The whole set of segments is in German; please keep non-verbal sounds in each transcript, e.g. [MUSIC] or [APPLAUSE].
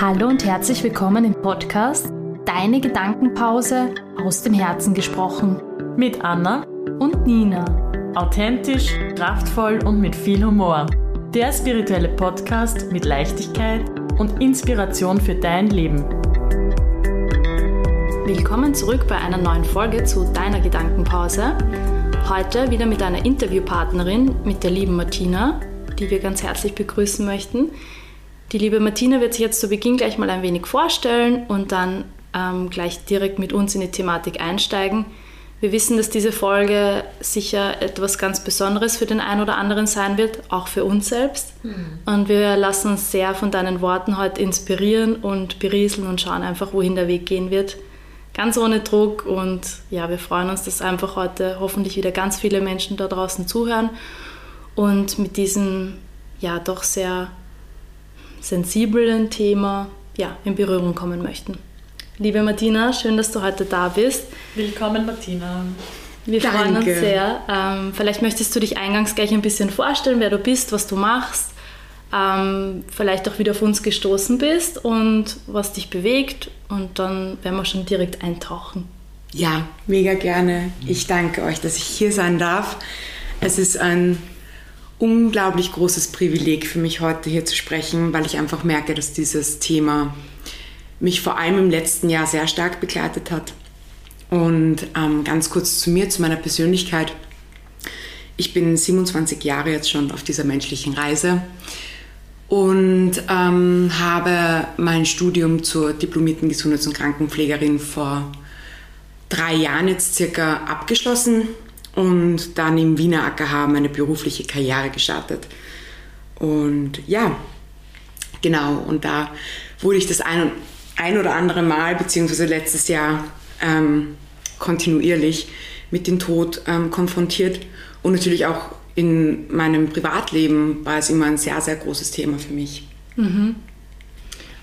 Hallo und herzlich willkommen im Podcast Deine Gedankenpause aus dem Herzen gesprochen. Mit Anna Und Nina. authentisch, kraftvoll und mit viel Humor. Der spirituelle Podcast mit Leichtigkeit und Inspiration für dein Leben. Willkommen zurück bei einer neuen Folge zu Deiner Gedankenpause. Heute wieder mit einer Interviewpartnerin, mit der lieben Martina, die wir ganz herzlich begrüßen möchten. Die liebe Martina wird sich jetzt zu Beginn gleich mal ein wenig vorstellen und dann ähm, gleich direkt mit uns in die Thematik einsteigen. Wir wissen, dass diese Folge sicher etwas ganz Besonderes für den einen oder anderen sein wird, auch für uns selbst. Und wir lassen uns sehr von deinen Worten heute inspirieren und berieseln und schauen einfach, wohin der Weg gehen wird. Ganz ohne Druck und ja, wir freuen uns, dass einfach heute hoffentlich wieder ganz viele Menschen da draußen zuhören und mit diesem ja doch sehr sensiblen Thema ja, in Berührung kommen möchten. Liebe Martina, schön, dass du heute da bist. Willkommen, Martina. Wir freuen uns Danke. sehr. Ähm, vielleicht möchtest du dich eingangs gleich ein bisschen vorstellen, wer du bist, was du machst, ähm, vielleicht auch wieder auf uns gestoßen bist und was dich bewegt und dann werden wir schon direkt eintauchen. Ja, mega gerne. Ich danke euch, dass ich hier sein darf. Es ist ein unglaublich großes Privileg für mich heute hier zu sprechen, weil ich einfach merke, dass dieses Thema mich vor allem im letzten Jahr sehr stark begleitet hat. Und ähm, ganz kurz zu mir, zu meiner Persönlichkeit. Ich bin 27 Jahre jetzt schon auf dieser menschlichen Reise und ähm, habe mein Studium zur diplomierten Gesundheits- und Krankenpflegerin vor drei Jahren jetzt circa abgeschlossen und dann im Wiener AKH meine berufliche Karriere gestartet. Und ja, genau, und da wurde ich das ein, ein oder andere Mal, beziehungsweise letztes Jahr ähm, kontinuierlich mit dem Tod ähm, konfrontiert und natürlich auch in meinem Privatleben war es immer ein sehr, sehr großes Thema für mich.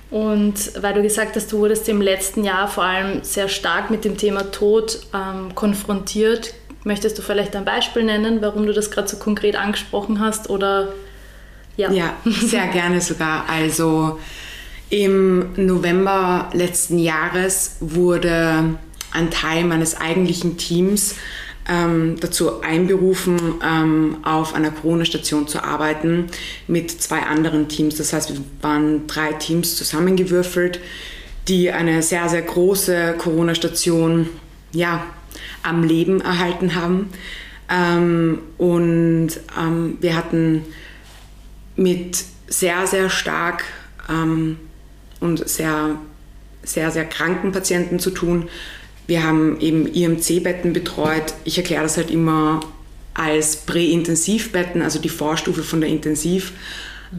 Und weil du gesagt hast, du wurdest im letzten Jahr vor allem sehr stark mit dem Thema Tod ähm, konfrontiert, möchtest du vielleicht ein Beispiel nennen, warum du das gerade so konkret angesprochen hast? Oder ja. Ja, sehr gerne sogar. Also im November letzten Jahres wurde ein Teil meines eigentlichen Teams ähm, dazu einberufen, ähm, auf einer Corona-Station zu arbeiten mit zwei anderen Teams. Das heißt, wir waren drei Teams zusammengewürfelt, die eine sehr, sehr große Corona-Station ja, am Leben erhalten haben. Ähm, und ähm, wir hatten mit sehr, sehr stark ähm, und sehr, sehr, sehr kranken Patienten zu tun. Wir haben eben IMC-Betten betreut. Ich erkläre das halt immer als Präintensivbetten, also die Vorstufe von der Intensiv.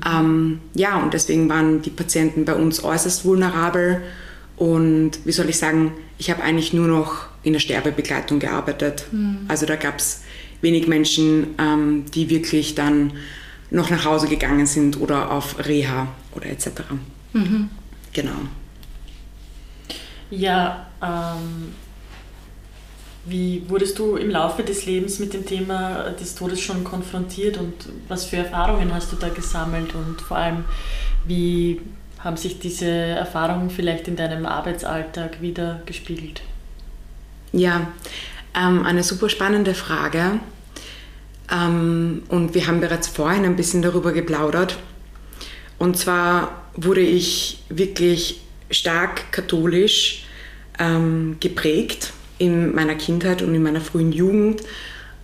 Ähm, ja, und deswegen waren die Patienten bei uns äußerst vulnerabel. Und wie soll ich sagen, ich habe eigentlich nur noch in der Sterbebegleitung gearbeitet. Also da gab es wenig Menschen, ähm, die wirklich dann noch nach Hause gegangen sind oder auf Reha oder etc. Genau. Ja, ähm, wie wurdest du im Laufe des Lebens mit dem Thema des Todes schon konfrontiert und was für Erfahrungen hast du da gesammelt und vor allem, wie haben sich diese Erfahrungen vielleicht in deinem Arbeitsalltag wieder gespiegelt? Ja, ähm, eine super spannende Frage. Ähm, und wir haben bereits vorhin ein bisschen darüber geplaudert. Und zwar wurde ich wirklich stark katholisch ähm, geprägt in meiner Kindheit und in meiner frühen Jugend.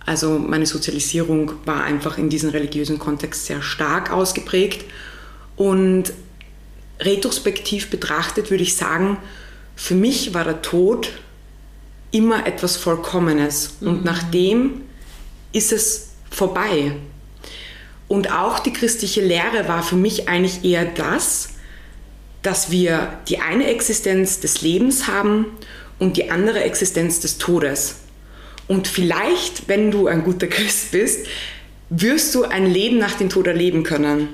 Also meine Sozialisierung war einfach in diesem religiösen Kontext sehr stark ausgeprägt. Und retrospektiv betrachtet würde ich sagen, für mich war der Tod immer etwas Vollkommenes. Und nach dem ist es vorbei. Und auch die christliche Lehre war für mich eigentlich eher das, dass wir die eine Existenz des Lebens haben und die andere Existenz des Todes. Und vielleicht, wenn du ein guter [LAUGHS] Christ bist, wirst du ein Leben nach dem Tod erleben können.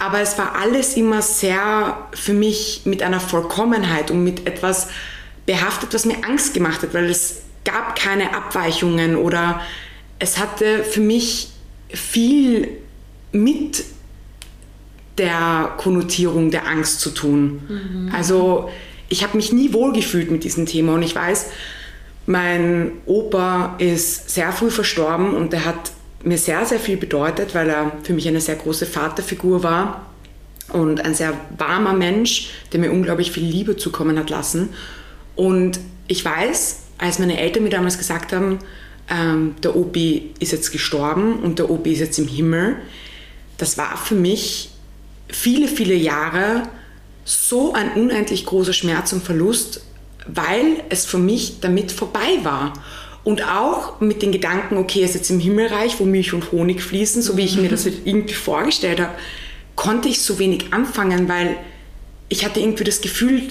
Aber es war alles immer sehr für mich mit einer Vollkommenheit und mit etwas behaftet, was mir Angst gemacht hat, weil es gab keine Abweichungen oder es hatte für mich viel mit der Konnotierung der Angst zu tun. Mhm. Also ich habe mich nie wohlgefühlt mit diesem Thema und ich weiß, mein Opa ist sehr früh verstorben und der hat mir sehr, sehr viel bedeutet, weil er für mich eine sehr große Vaterfigur war und ein sehr warmer Mensch, der mir unglaublich viel Liebe zukommen hat lassen. Und ich weiß, als meine Eltern mir damals gesagt haben, ähm, der Opi ist jetzt gestorben und der Opi ist jetzt im Himmel, das war für mich viele, viele Jahre so ein unendlich großer Schmerz und Verlust, weil es für mich damit vorbei war. Und auch mit den Gedanken, okay, er ist jetzt im Himmelreich, wo Milch und Honig fließen, so wie ich mir das irgendwie vorgestellt habe, konnte ich so wenig anfangen, weil ich hatte irgendwie das Gefühl,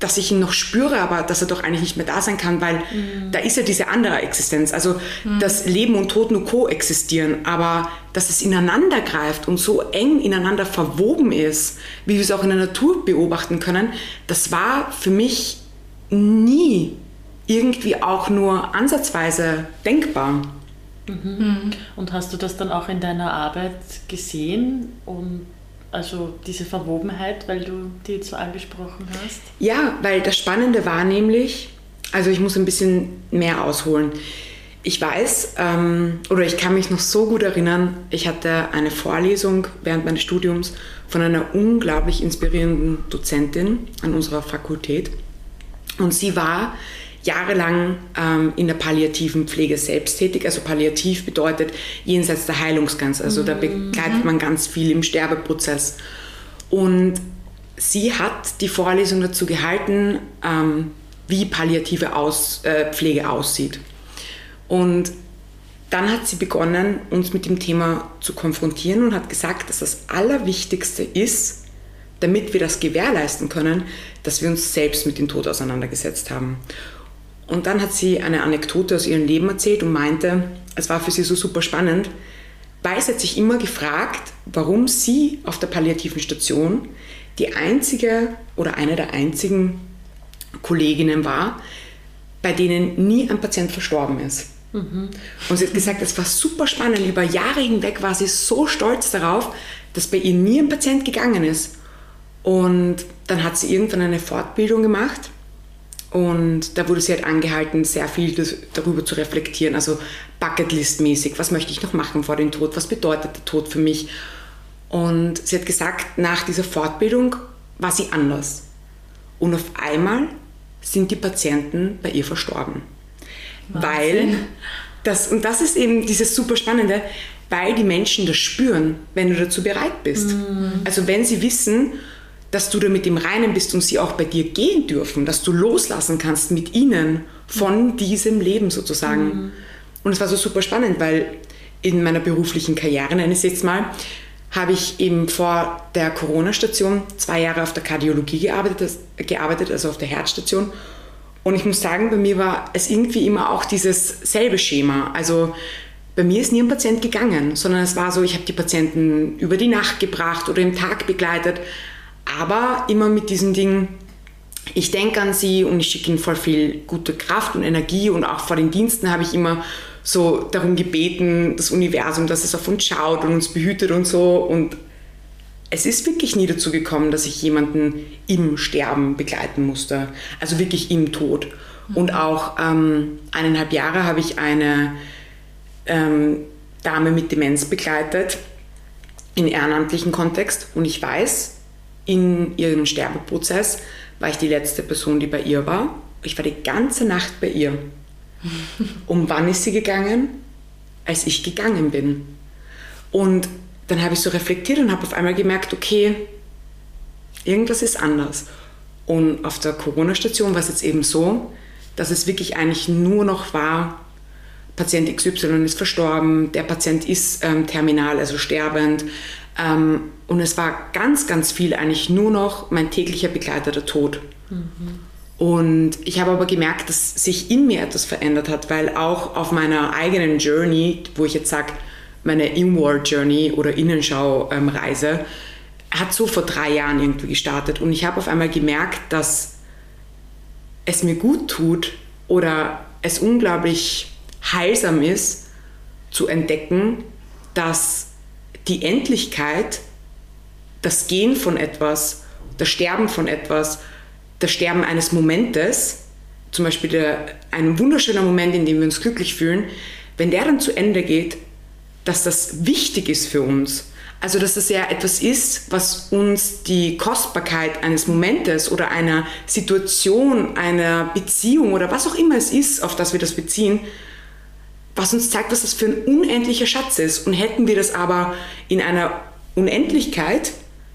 dass ich ihn noch spüre, aber dass er doch eigentlich nicht mehr da sein kann, weil mhm. da ist ja diese andere Existenz. Also, mhm. dass Leben und Tod nur koexistieren, aber dass es ineinander greift und so eng ineinander verwoben ist, wie wir es auch in der Natur beobachten können, das war für mich nie irgendwie auch nur ansatzweise denkbar. Mhm. Und hast du das dann auch in deiner Arbeit gesehen und also diese Verwobenheit, weil du die jetzt so angesprochen hast? Ja, weil das Spannende war nämlich, also ich muss ein bisschen mehr ausholen. Ich weiß, ähm, oder ich kann mich noch so gut erinnern, ich hatte eine Vorlesung während meines Studiums von einer unglaublich inspirierenden Dozentin an unserer Fakultät. Und sie war jahrelang ähm, in der palliativen Pflege selbst tätig. Also palliativ bedeutet jenseits der Heilungsgrenze. Also da begleitet man ganz viel im Sterbeprozess. Und sie hat die Vorlesung dazu gehalten, ähm, wie palliative Aus, äh, Pflege aussieht. Und dann hat sie begonnen, uns mit dem Thema zu konfrontieren und hat gesagt, dass das Allerwichtigste ist, damit wir das gewährleisten können, dass wir uns selbst mit dem Tod auseinandergesetzt haben. Und dann hat sie eine Anekdote aus ihrem Leben erzählt und meinte, es war für sie so super spannend, weil sie hat sich immer gefragt, warum sie auf der palliativen Station die einzige oder eine der einzigen Kolleginnen war, bei denen nie ein Patient verstorben ist. Mhm. Und sie hat gesagt, es war super spannend. Über Jahre hinweg war sie so stolz darauf, dass bei ihr nie ein Patient gegangen ist. Und dann hat sie irgendwann eine Fortbildung gemacht und da wurde sie halt angehalten, sehr viel darüber zu reflektieren, also Bucketlist-mäßig, was möchte ich noch machen vor dem Tod, was bedeutet der Tod für mich. Und sie hat gesagt, nach dieser Fortbildung war sie anders. Und auf einmal sind die Patienten bei ihr verstorben. Wahnsinn. Weil, das, und das ist eben dieses super Spannende, weil die Menschen das spüren, wenn du dazu bereit bist. Mm. Also wenn sie wissen, dass du da mit dem Reinen bist und sie auch bei dir gehen dürfen, dass du loslassen kannst mit ihnen von diesem Leben sozusagen. Mhm. Und es war so super spannend, weil in meiner beruflichen Karriere, nenne ich es jetzt mal, habe ich eben vor der Corona-Station zwei Jahre auf der Kardiologie gearbeitet, gearbeitet, also auf der Herzstation. Und ich muss sagen, bei mir war es irgendwie immer auch dieses selbe Schema. Also bei mir ist nie ein Patient gegangen, sondern es war so, ich habe die Patienten über die Nacht gebracht oder im Tag begleitet aber immer mit diesem Ding, ich denke an sie und ich schicke ihnen voll viel gute Kraft und Energie und auch vor den Diensten habe ich immer so darum gebeten, das Universum, dass es auf uns schaut und uns behütet und so und es ist wirklich nie dazu gekommen, dass ich jemanden im Sterben begleiten musste, also wirklich im Tod. Und auch ähm, eineinhalb Jahre habe ich eine ähm, Dame mit Demenz begleitet, in ehrenamtlichen Kontext. Und ich weiß, in ihrem Sterbeprozess war ich die letzte Person, die bei ihr war. Ich war die ganze Nacht bei ihr. [LAUGHS] Um wann ist sie gegangen? Als ich gegangen bin. Und dann habe ich so reflektiert und habe auf einmal gemerkt, okay, irgendwas ist anders. Und auf der Corona-Station war es jetzt eben so, dass es wirklich eigentlich nur noch war, Patient XY ist verstorben, der Patient ist ähm, terminal, also sterbend, ähm, und es war ganz, ganz viel eigentlich nur noch mein täglicher Begleiter, der Tod. Mhm. Und ich habe aber gemerkt, dass sich in mir etwas verändert hat, weil auch auf meiner eigenen Journey, wo ich jetzt sage, meine Inward Journey oder Innenschau-Reise, ähm, hat so vor drei Jahren irgendwie gestartet. Und ich habe auf einmal gemerkt, dass es mir gut tut oder es unglaublich heilsam ist, zu entdecken, dass die Endlichkeit das Gehen von etwas, das Sterben von etwas, das Sterben eines Momentes, zum Beispiel der, ein wunderschöner Moment, in dem wir uns glücklich fühlen, wenn der dann zu Ende geht, dass das wichtig ist für uns. Also dass es ja etwas ist, was uns die Kostbarkeit eines Momentes oder einer Situation, einer Beziehung oder was auch immer es ist, auf das wir das beziehen, was uns zeigt, was das für ein unendlicher Schatz ist. Und hätten wir das aber in einer Unendlichkeit,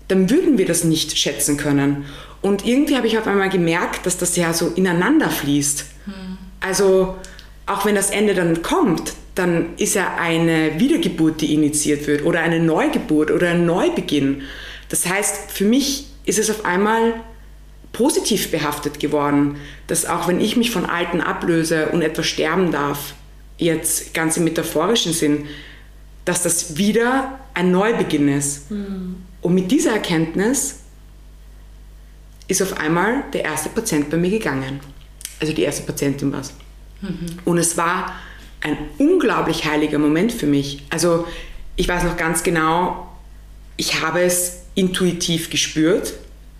dann würden wir das nicht schätzen können. Und irgendwie habe ich auf einmal gemerkt, dass das ja so ineinander fließt. Hm. Also auch wenn das Ende dann kommt, dann ist ja eine Wiedergeburt, die initiiert wird oder eine Neugeburt oder ein Neubeginn. Das heißt, für mich ist es auf einmal positiv behaftet geworden, dass auch wenn ich mich von Alten ablöse und etwas sterben darf, jetzt ganz im metaphorischen Sinn, dass das wieder ein Neubeginn ist. Mhm. Und mit dieser Erkenntnis ist auf einmal der erste Patient bei mir gegangen. Also die erste Patientin war es. Mhm. Und es war ein unglaublich heiliger Moment für mich. Also ich weiß noch ganz genau, ich habe es intuitiv gespürt,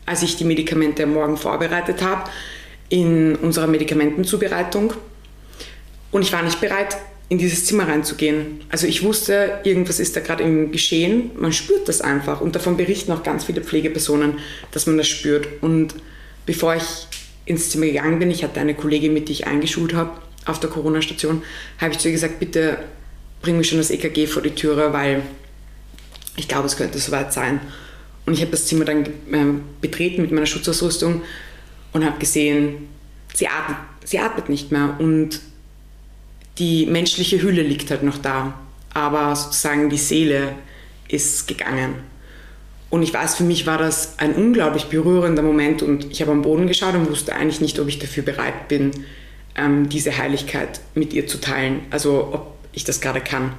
als ich die Medikamente am Morgen vorbereitet habe in unserer Medikamentenzubereitung. Und ich war nicht bereit, in dieses Zimmer reinzugehen. Also ich wusste, irgendwas ist da gerade im Geschehen. Man spürt das einfach. Und davon berichten auch ganz viele Pflegepersonen, dass man das spürt. Und bevor ich ins Zimmer gegangen bin, ich hatte eine Kollegin, mit die ich eingeschult habe, auf der Corona-Station, habe ich zu ihr gesagt, bitte bring mir schon das EKG vor die Türe, weil ich glaube, es könnte soweit sein. Und ich habe das Zimmer dann äh, betreten mit meiner Schutzausrüstung und habe gesehen, sie atmet, sie atmet nicht mehr und die menschliche Hülle liegt halt noch da, aber sozusagen die Seele ist gegangen. Und ich weiß, für mich war das ein unglaublich berührender Moment und ich habe am Boden geschaut und wusste eigentlich nicht, ob ich dafür bereit bin, ähm, diese Heiligkeit mit ihr zu teilen, also ob ich das gerade kann.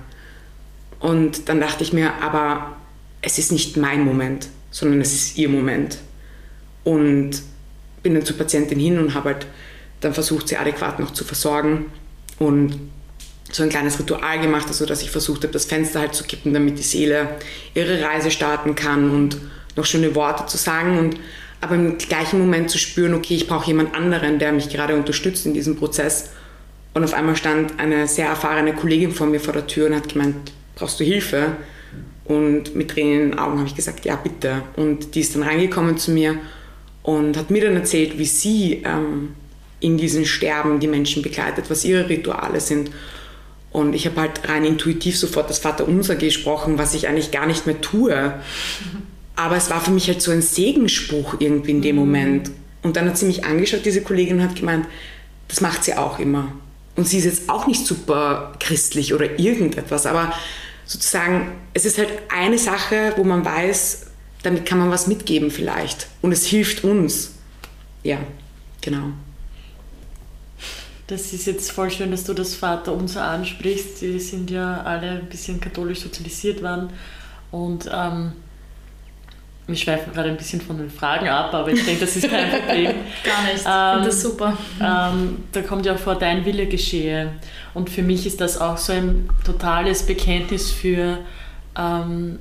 Und dann dachte ich mir, aber es ist nicht mein Moment, sondern es ist ihr Moment. Und bin dann zur Patientin hin und habe halt dann versucht, sie adäquat noch zu versorgen und so ein kleines Ritual gemacht, also dass ich versucht habe, das Fenster halt zu kippen, damit die Seele ihre Reise starten kann und noch schöne Worte zu sagen. Und aber im gleichen Moment zu spüren, okay, ich brauche jemand anderen, der mich gerade unterstützt in diesem Prozess. Und auf einmal stand eine sehr erfahrene Kollegin vor mir vor der Tür und hat gemeint, brauchst du Hilfe? Und mit Tränen in den Augen habe ich gesagt, ja, bitte. Und die ist dann reingekommen zu mir und hat mir dann erzählt, wie sie ähm, in diesen Sterben die Menschen begleitet, was ihre Rituale sind. Und ich habe halt rein intuitiv sofort das Vaterunser gesprochen, was ich eigentlich gar nicht mehr tue. Aber es war für mich halt so ein Segenspruch irgendwie in dem mhm. Moment. Und dann hat sie mich angeschaut, diese Kollegin, und hat gemeint, das macht sie auch immer. Und sie ist jetzt auch nicht super christlich oder irgendetwas, aber sozusagen, es ist halt eine Sache, wo man weiß, damit kann man was mitgeben vielleicht. Und es hilft uns. Ja, genau. Das ist jetzt voll schön, dass du das Vaterunser ansprichst. Die sind ja alle ein bisschen katholisch sozialisiert worden. Und ähm, wir schweifen gerade ein bisschen von den Fragen ab, aber ich denke, das ist kein Problem. [LAUGHS] Gar nicht. Ich ähm, finde das super. Ähm, da kommt ja vor, dein Wille geschehe. Und für mich ist das auch so ein totales Bekenntnis für ähm,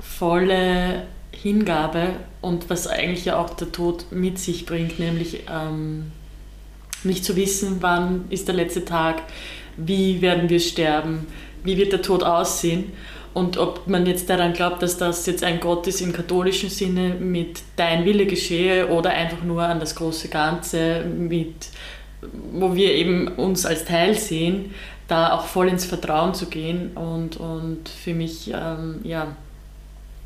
volle Hingabe und was eigentlich ja auch der Tod mit sich bringt, nämlich ähm, nicht zu wissen, wann ist der letzte Tag, wie werden wir sterben, wie wird der Tod aussehen. Und ob man jetzt daran glaubt, dass das jetzt ein Gott ist im katholischen Sinne mit dein Wille geschehe oder einfach nur an das große Ganze, mit, wo wir eben uns als Teil sehen, da auch voll ins Vertrauen zu gehen. Und, und für mich ähm, ja,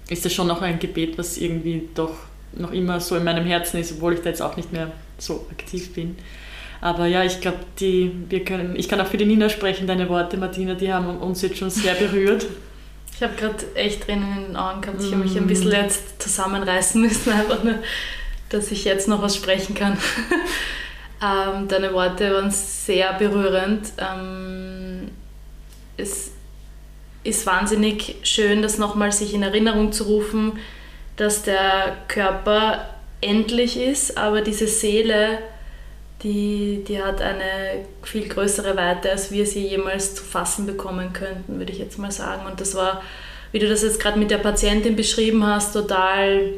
ist das schon noch ein Gebet, was irgendwie doch noch immer so in meinem Herzen ist, obwohl ich da jetzt auch nicht mehr so aktiv bin. Aber ja, ich glaube, wir können, ich kann auch für die Nina sprechen, deine Worte, Martina, die haben uns jetzt schon sehr berührt. Ich habe gerade echt Tränen in den Augen gehabt. Ich habe mich ein bisschen mm. jetzt zusammenreißen müssen, [LAUGHS] einfach nur, dass ich jetzt noch was sprechen kann. [LAUGHS] ähm, deine Worte waren sehr berührend. Ähm, es ist wahnsinnig schön, das nochmal sich in Erinnerung zu rufen, dass der Körper endlich ist, aber diese Seele die, die hat eine viel größere Weite, als wir sie jemals zu fassen bekommen könnten, würde ich jetzt mal sagen. Und das war wie du das jetzt gerade mit der Patientin beschrieben hast, total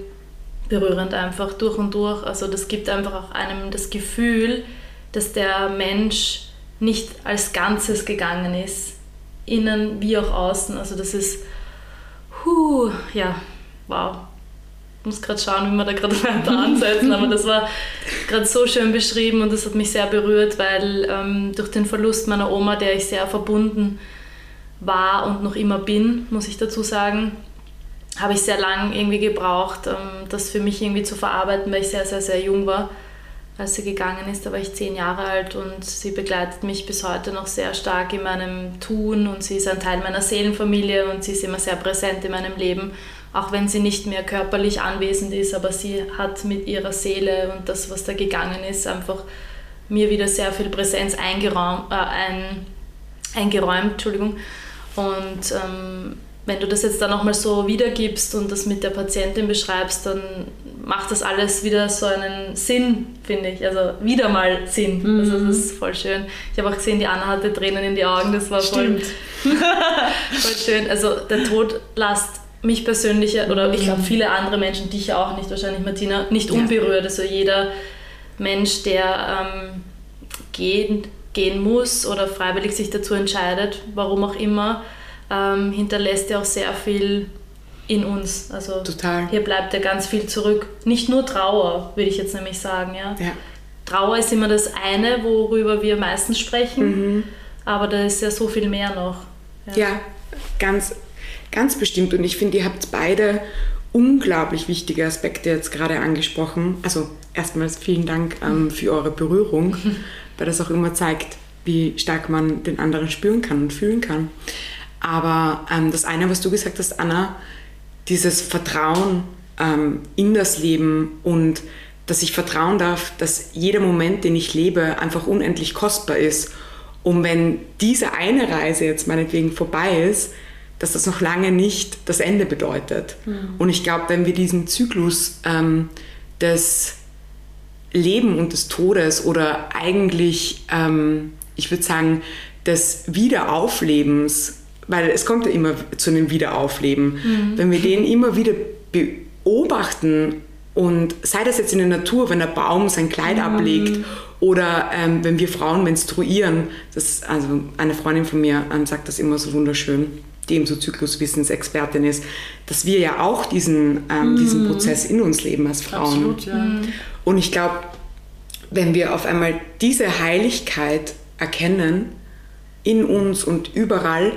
berührend einfach durch und durch. Also das gibt einfach auch einem das Gefühl, dass der Mensch nicht als Ganzes gegangen ist, innen wie auch außen. Also das ist, huh, ja, wow. Muss gerade schauen, wie wir da gerade [LAUGHS] ansetzen, aber das war gerade so schön beschrieben und das hat mich sehr berührt, weil ähm, durch den Verlust meiner Oma, der ich sehr verbunden war und noch immer bin, muss ich dazu sagen, habe ich sehr lang irgendwie gebraucht, ähm, das für mich irgendwie zu verarbeiten, weil ich sehr, sehr, sehr jung war, als sie gegangen ist. Da war ich zehn Jahre alt und sie begleitet mich bis heute noch sehr stark in meinem Tun und sie ist ein Teil meiner Seelenfamilie und sie ist immer sehr präsent in meinem Leben, auch wenn sie nicht mehr körperlich anwesend ist, aber sie hat mit ihrer Seele und das, was da gegangen ist, einfach mir wieder sehr viel Präsenz eingeräumt, äh, ein, eingeräumt Entschuldigung. Und ähm, wenn du das jetzt dann nochmal so wiedergibst und das mit der Patientin beschreibst, dann macht das alles wieder so einen Sinn, finde ich. Also wieder mal Sinn. Mhm. Also das ist voll schön. Ich habe auch gesehen, die Anna hatte Tränen in die Augen, das war voll, [LAUGHS] voll schön. Also der Tod lasst mich persönlich, oder ich glaube mhm. viele andere Menschen, dich auch nicht, wahrscheinlich Martina, nicht unberührt. Also jeder Mensch, der ähm, gehen, gehen muss oder freiwillig sich dazu entscheidet, warum auch immer, ähm, hinterlässt ja auch sehr viel in uns. Also Total. hier bleibt ja ganz viel zurück. Nicht nur Trauer, würde ich jetzt nämlich sagen. Ja? ja. Trauer ist immer das eine, worüber wir meistens sprechen, mhm. aber da ist ja so viel mehr noch. Ja, ja ganz, ganz bestimmt. Und ich finde, ihr habt beide unglaublich wichtige Aspekte jetzt gerade angesprochen. Also erstmals vielen Dank ähm, für eure Berührung, [LAUGHS] weil das auch immer zeigt, wie stark man den anderen spüren kann und fühlen kann. Aber ähm, das eine, was du gesagt hast, Anna, dieses Vertrauen ähm, in das Leben und dass ich vertrauen darf, dass jeder Moment, den ich lebe, einfach unendlich kostbar ist. Und wenn diese eine Reise jetzt meinetwegen vorbei ist, dass das noch lange nicht das Ende bedeutet. Mhm. Und ich glaube, wenn wir diesen Zyklus ähm, des Leben und des Todes oder eigentlich, ähm, ich würde sagen, des Wiederauflebens weil es kommt ja immer zu einem Wiederaufleben. Mhm. Wenn wir den immer wieder beobachten und sei das jetzt in der Natur, wenn der Baum sein Kleid mhm. ablegt oder ähm, wenn wir Frauen menstruieren, das, also eine Freundin von mir ähm, sagt das immer so wunderschön, die eben so Zykluswissensexpertin ist, dass wir ja auch diesen, ähm, mhm. diesen Prozess in uns leben als Frauen. Absolut, ja. Mhm. Und ich glaube, wenn wir auf einmal diese Heiligkeit erkennen, in uns und überall,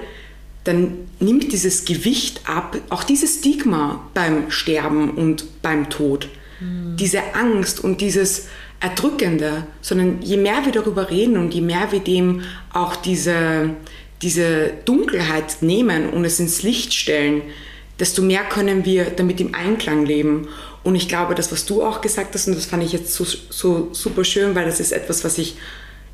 dann nimmt dieses Gewicht ab, auch dieses Stigma beim Sterben und beim Tod, mhm. diese Angst und dieses Erdrückende, sondern je mehr wir darüber reden und je mehr wir dem auch diese, diese Dunkelheit nehmen und es ins Licht stellen, desto mehr können wir damit im Einklang leben. Und ich glaube, das, was du auch gesagt hast, und das fand ich jetzt so, so super schön, weil das ist etwas, was ich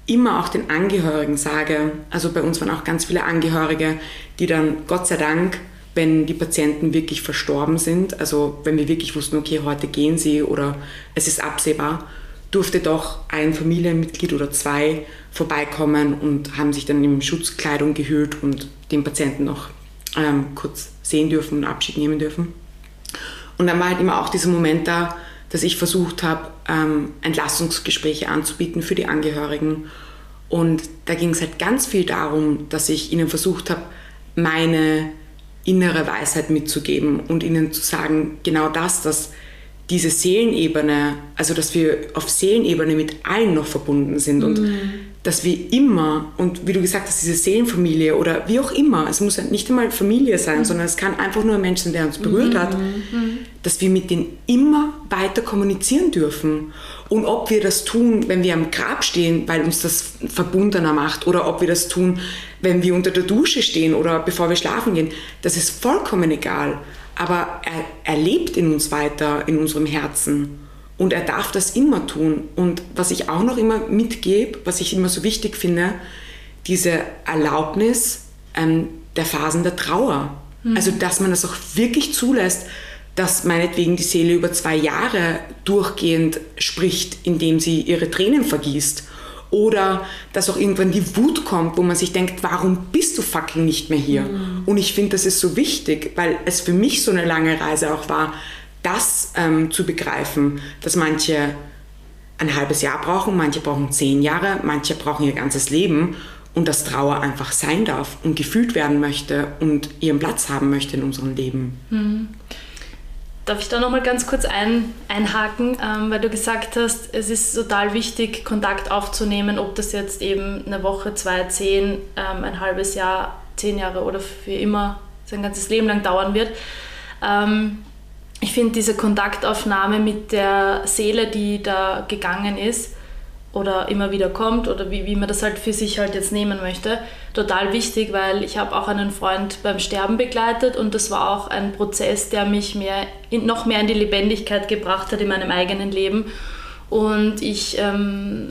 immer auch den Angehörigen sage, also bei uns waren auch ganz viele Angehörige, die dann Gott sei Dank, wenn die Patienten wirklich verstorben sind, also wenn wir wirklich wussten, okay, heute gehen sie oder es ist absehbar, durfte doch ein Familienmitglied oder zwei vorbeikommen und haben sich dann in Schutzkleidung gehüllt und den Patienten noch ähm, kurz sehen dürfen und Abschied nehmen dürfen. Und dann war halt immer auch dieser Moment da, dass ich versucht habe, ähm, Entlastungsgespräche anzubieten für die Angehörigen. Und da ging es halt ganz viel darum, dass ich ihnen versucht habe, meine innere Weisheit mitzugeben und ihnen zu sagen, genau das, dass diese Seelenebene, also dass wir auf Seelenebene mit allen noch verbunden sind mhm. und dass wir immer, und wie du gesagt hast, diese Seelenfamilie oder wie auch immer, es muss nicht einmal Familie sein, mhm. sondern es kann einfach nur ein Mensch sein, der uns berührt mhm. hat, dass wir mit denen immer weiter kommunizieren dürfen. Und ob wir das tun, wenn wir am Grab stehen, weil uns das verbundener macht, oder ob wir das tun, wenn wir unter der Dusche stehen oder bevor wir schlafen gehen, das ist vollkommen egal aber er, er lebt in uns weiter, in unserem Herzen. Und er darf das immer tun. Und was ich auch noch immer mitgebe, was ich immer so wichtig finde, diese Erlaubnis ähm, der Phasen der Trauer. Mhm. Also, dass man das auch wirklich zulässt, dass meinetwegen die Seele über zwei Jahre durchgehend spricht, indem sie ihre Tränen vergießt. Oder dass auch irgendwann die Wut kommt, wo man sich denkt, warum bist du fucking nicht mehr hier? Mhm. Und ich finde, das ist so wichtig, weil es für mich so eine lange Reise auch war, das ähm, zu begreifen, dass manche ein halbes Jahr brauchen, manche brauchen zehn Jahre, manche brauchen ihr ganzes Leben und dass Trauer einfach sein darf und gefühlt werden möchte und ihren Platz haben möchte in unserem Leben. Mhm. Darf ich da nochmal ganz kurz ein, einhaken, ähm, weil du gesagt hast, es ist total wichtig, Kontakt aufzunehmen, ob das jetzt eben eine Woche, zwei, zehn, ähm, ein halbes Jahr, zehn Jahre oder für immer sein ganzes Leben lang dauern wird. Ähm, ich finde diese Kontaktaufnahme mit der Seele, die da gegangen ist, oder immer wieder kommt oder wie, wie man das halt für sich halt jetzt nehmen möchte, total wichtig, weil ich habe auch einen Freund beim Sterben begleitet und das war auch ein Prozess, der mich mehr noch mehr in die Lebendigkeit gebracht hat in meinem eigenen Leben. Und ich, ähm,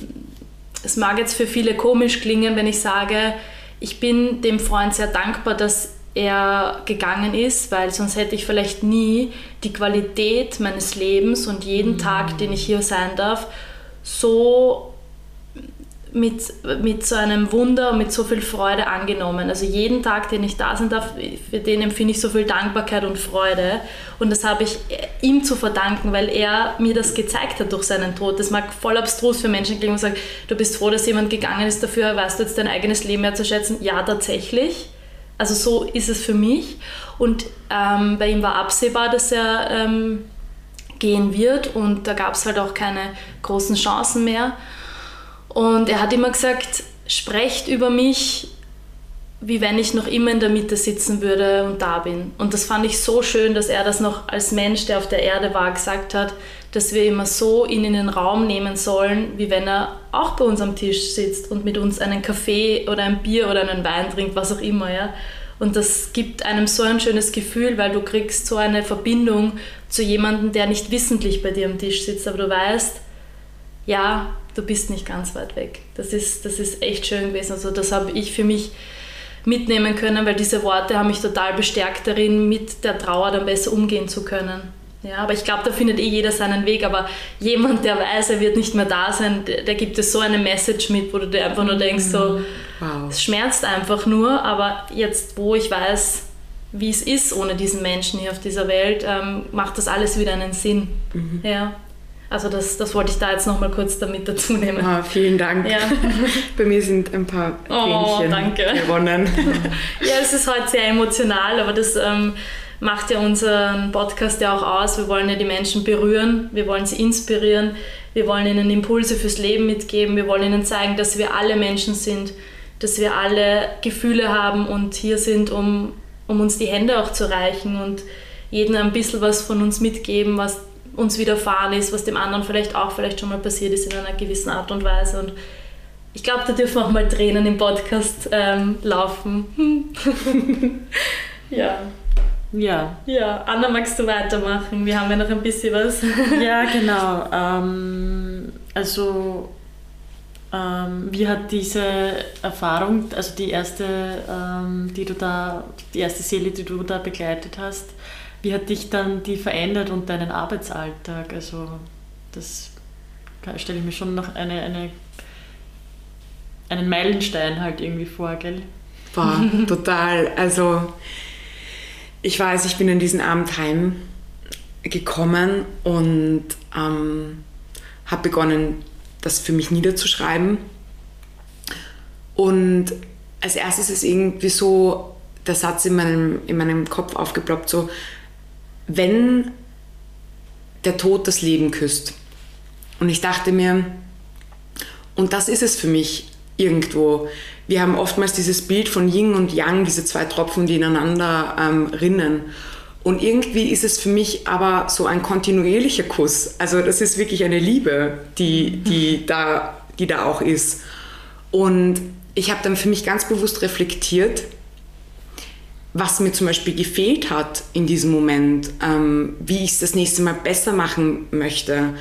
es mag jetzt für viele komisch klingen, wenn ich sage, ich bin dem Freund sehr dankbar, dass er gegangen ist, weil sonst hätte ich vielleicht nie die Qualität meines Lebens und jeden mhm. Tag, den ich hier sein darf, so mit, mit so einem Wunder und mit so viel Freude angenommen. Also jeden Tag, den ich da sein darf, für den empfinde ich so viel Dankbarkeit und Freude. Und das habe ich ihm zu verdanken, weil er mir das gezeigt hat durch seinen Tod. Das mag voll abstrus für Menschen klingen und sagen, du bist froh, dass jemand gegangen ist, dafür weißt du jetzt dein eigenes Leben mehr zu schätzen. Ja, tatsächlich. Also so ist es für mich. Und ähm, bei ihm war absehbar, dass er ähm, gehen wird und da gab es halt auch keine großen Chancen mehr. Und er hat immer gesagt, sprecht über mich, wie wenn ich noch immer in der Mitte sitzen würde und da bin. Und das fand ich so schön, dass er das noch als Mensch, der auf der Erde war, gesagt hat, dass wir immer so ihn in den Raum nehmen sollen, wie wenn er auch bei uns am Tisch sitzt und mit uns einen Kaffee oder ein Bier oder einen Wein trinkt, was auch immer. Ja? Und das gibt einem so ein schönes Gefühl, weil du kriegst so eine Verbindung zu jemandem, der nicht wissentlich bei dir am Tisch sitzt, aber du weißt, ja, du bist nicht ganz weit weg. Das ist, das ist echt schön gewesen. Also das habe ich für mich mitnehmen können, weil diese Worte haben mich total bestärkt darin, mit der Trauer dann besser umgehen zu können. Ja, aber ich glaube, da findet eh jeder seinen Weg. Aber jemand, der weiß, er wird nicht mehr da sein, der, der gibt dir so eine Message mit, wo du dir einfach nur denkst, so, wow. es schmerzt einfach nur. Aber jetzt, wo ich weiß, wie es ist ohne diesen Menschen hier auf dieser Welt, ähm, macht das alles wieder einen Sinn. Mhm. Ja. Also das, das wollte ich da jetzt nochmal kurz damit dazu nehmen. Oh, vielen Dank. Ja. [LAUGHS] Bei mir sind ein paar oh, Tränchen oh, gewonnen. [LAUGHS] ja, es ist heute sehr emotional, aber das ähm, macht ja unseren Podcast ja auch aus. Wir wollen ja die Menschen berühren, wir wollen sie inspirieren, wir wollen ihnen Impulse fürs Leben mitgeben, wir wollen ihnen zeigen, dass wir alle Menschen sind, dass wir alle Gefühle haben und hier sind, um, um uns die Hände auch zu reichen und jedem ein bisschen was von uns mitgeben, was uns widerfahren ist, was dem anderen vielleicht auch vielleicht schon mal passiert ist in einer gewissen Art und Weise. Und ich glaube, da dürfen auch mal Tränen im Podcast ähm, laufen. [LAUGHS] ja. Ja. Ja, Anna, magst du weitermachen? Wir haben ja noch ein bisschen was. [LAUGHS] ja, genau. Ähm, also, ähm, wie hat diese Erfahrung, also die erste, ähm, die du da, die erste Seele, die du da begleitet hast, wie hat dich dann die verändert und deinen Arbeitsalltag? Also das stelle ich mir schon noch eine, eine, einen Meilenstein halt irgendwie vor, gell? Boah, [LAUGHS] total. Also ich weiß, ich bin an diesen Abend heimgekommen und ähm, habe begonnen, das für mich niederzuschreiben. Und als erstes ist irgendwie so der Satz in meinem, in meinem Kopf aufgeploppt, so, wenn der Tod das Leben küsst. Und ich dachte mir, und das ist es für mich irgendwo. Wir haben oftmals dieses Bild von Yin und Yang, diese zwei Tropfen, die ineinander ähm, rinnen. Und irgendwie ist es für mich aber so ein kontinuierlicher Kuss. Also das ist wirklich eine Liebe, die, die, da, die da auch ist. Und ich habe dann für mich ganz bewusst reflektiert, was mir zum Beispiel gefehlt hat in diesem Moment, ähm, wie ich es das nächste Mal besser machen möchte,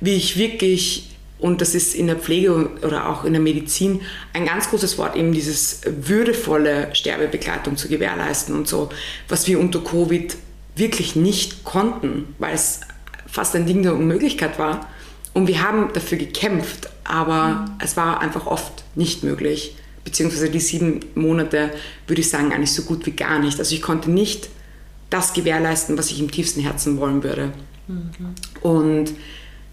wie ich wirklich, und das ist in der Pflege oder auch in der Medizin ein ganz großes Wort, eben dieses würdevolle Sterbebegleitung zu gewährleisten und so, was wir unter Covid wirklich nicht konnten, weil es fast ein Ding der Unmöglichkeit war. Und wir haben dafür gekämpft, aber mhm. es war einfach oft nicht möglich. Beziehungsweise die sieben Monate, würde ich sagen, eigentlich so gut wie gar nicht. Also ich konnte nicht das gewährleisten, was ich im tiefsten Herzen wollen würde. Mhm. Und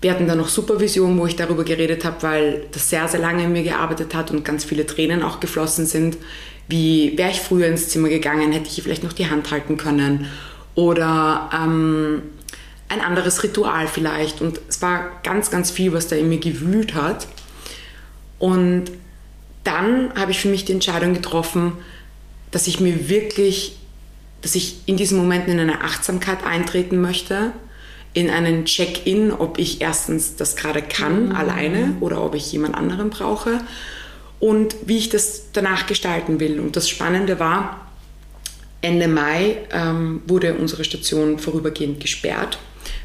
wir hatten dann noch Supervision, wo ich darüber geredet habe, weil das sehr, sehr lange in mir gearbeitet hat und ganz viele Tränen auch geflossen sind. Wie wäre ich früher ins Zimmer gegangen, hätte ich ihr vielleicht noch die Hand halten können. Oder ähm, ein anderes Ritual vielleicht. Und es war ganz, ganz viel, was da in mir gewühlt hat. Und dann habe ich für mich die Entscheidung getroffen, dass ich mir wirklich, dass ich in diesen Momenten in eine Achtsamkeit eintreten möchte, in einen Check-in, ob ich erstens das gerade kann, mhm. alleine, oder ob ich jemand anderen brauche und wie ich das danach gestalten will. Und das Spannende war, Ende Mai ähm, wurde unsere Station vorübergehend gesperrt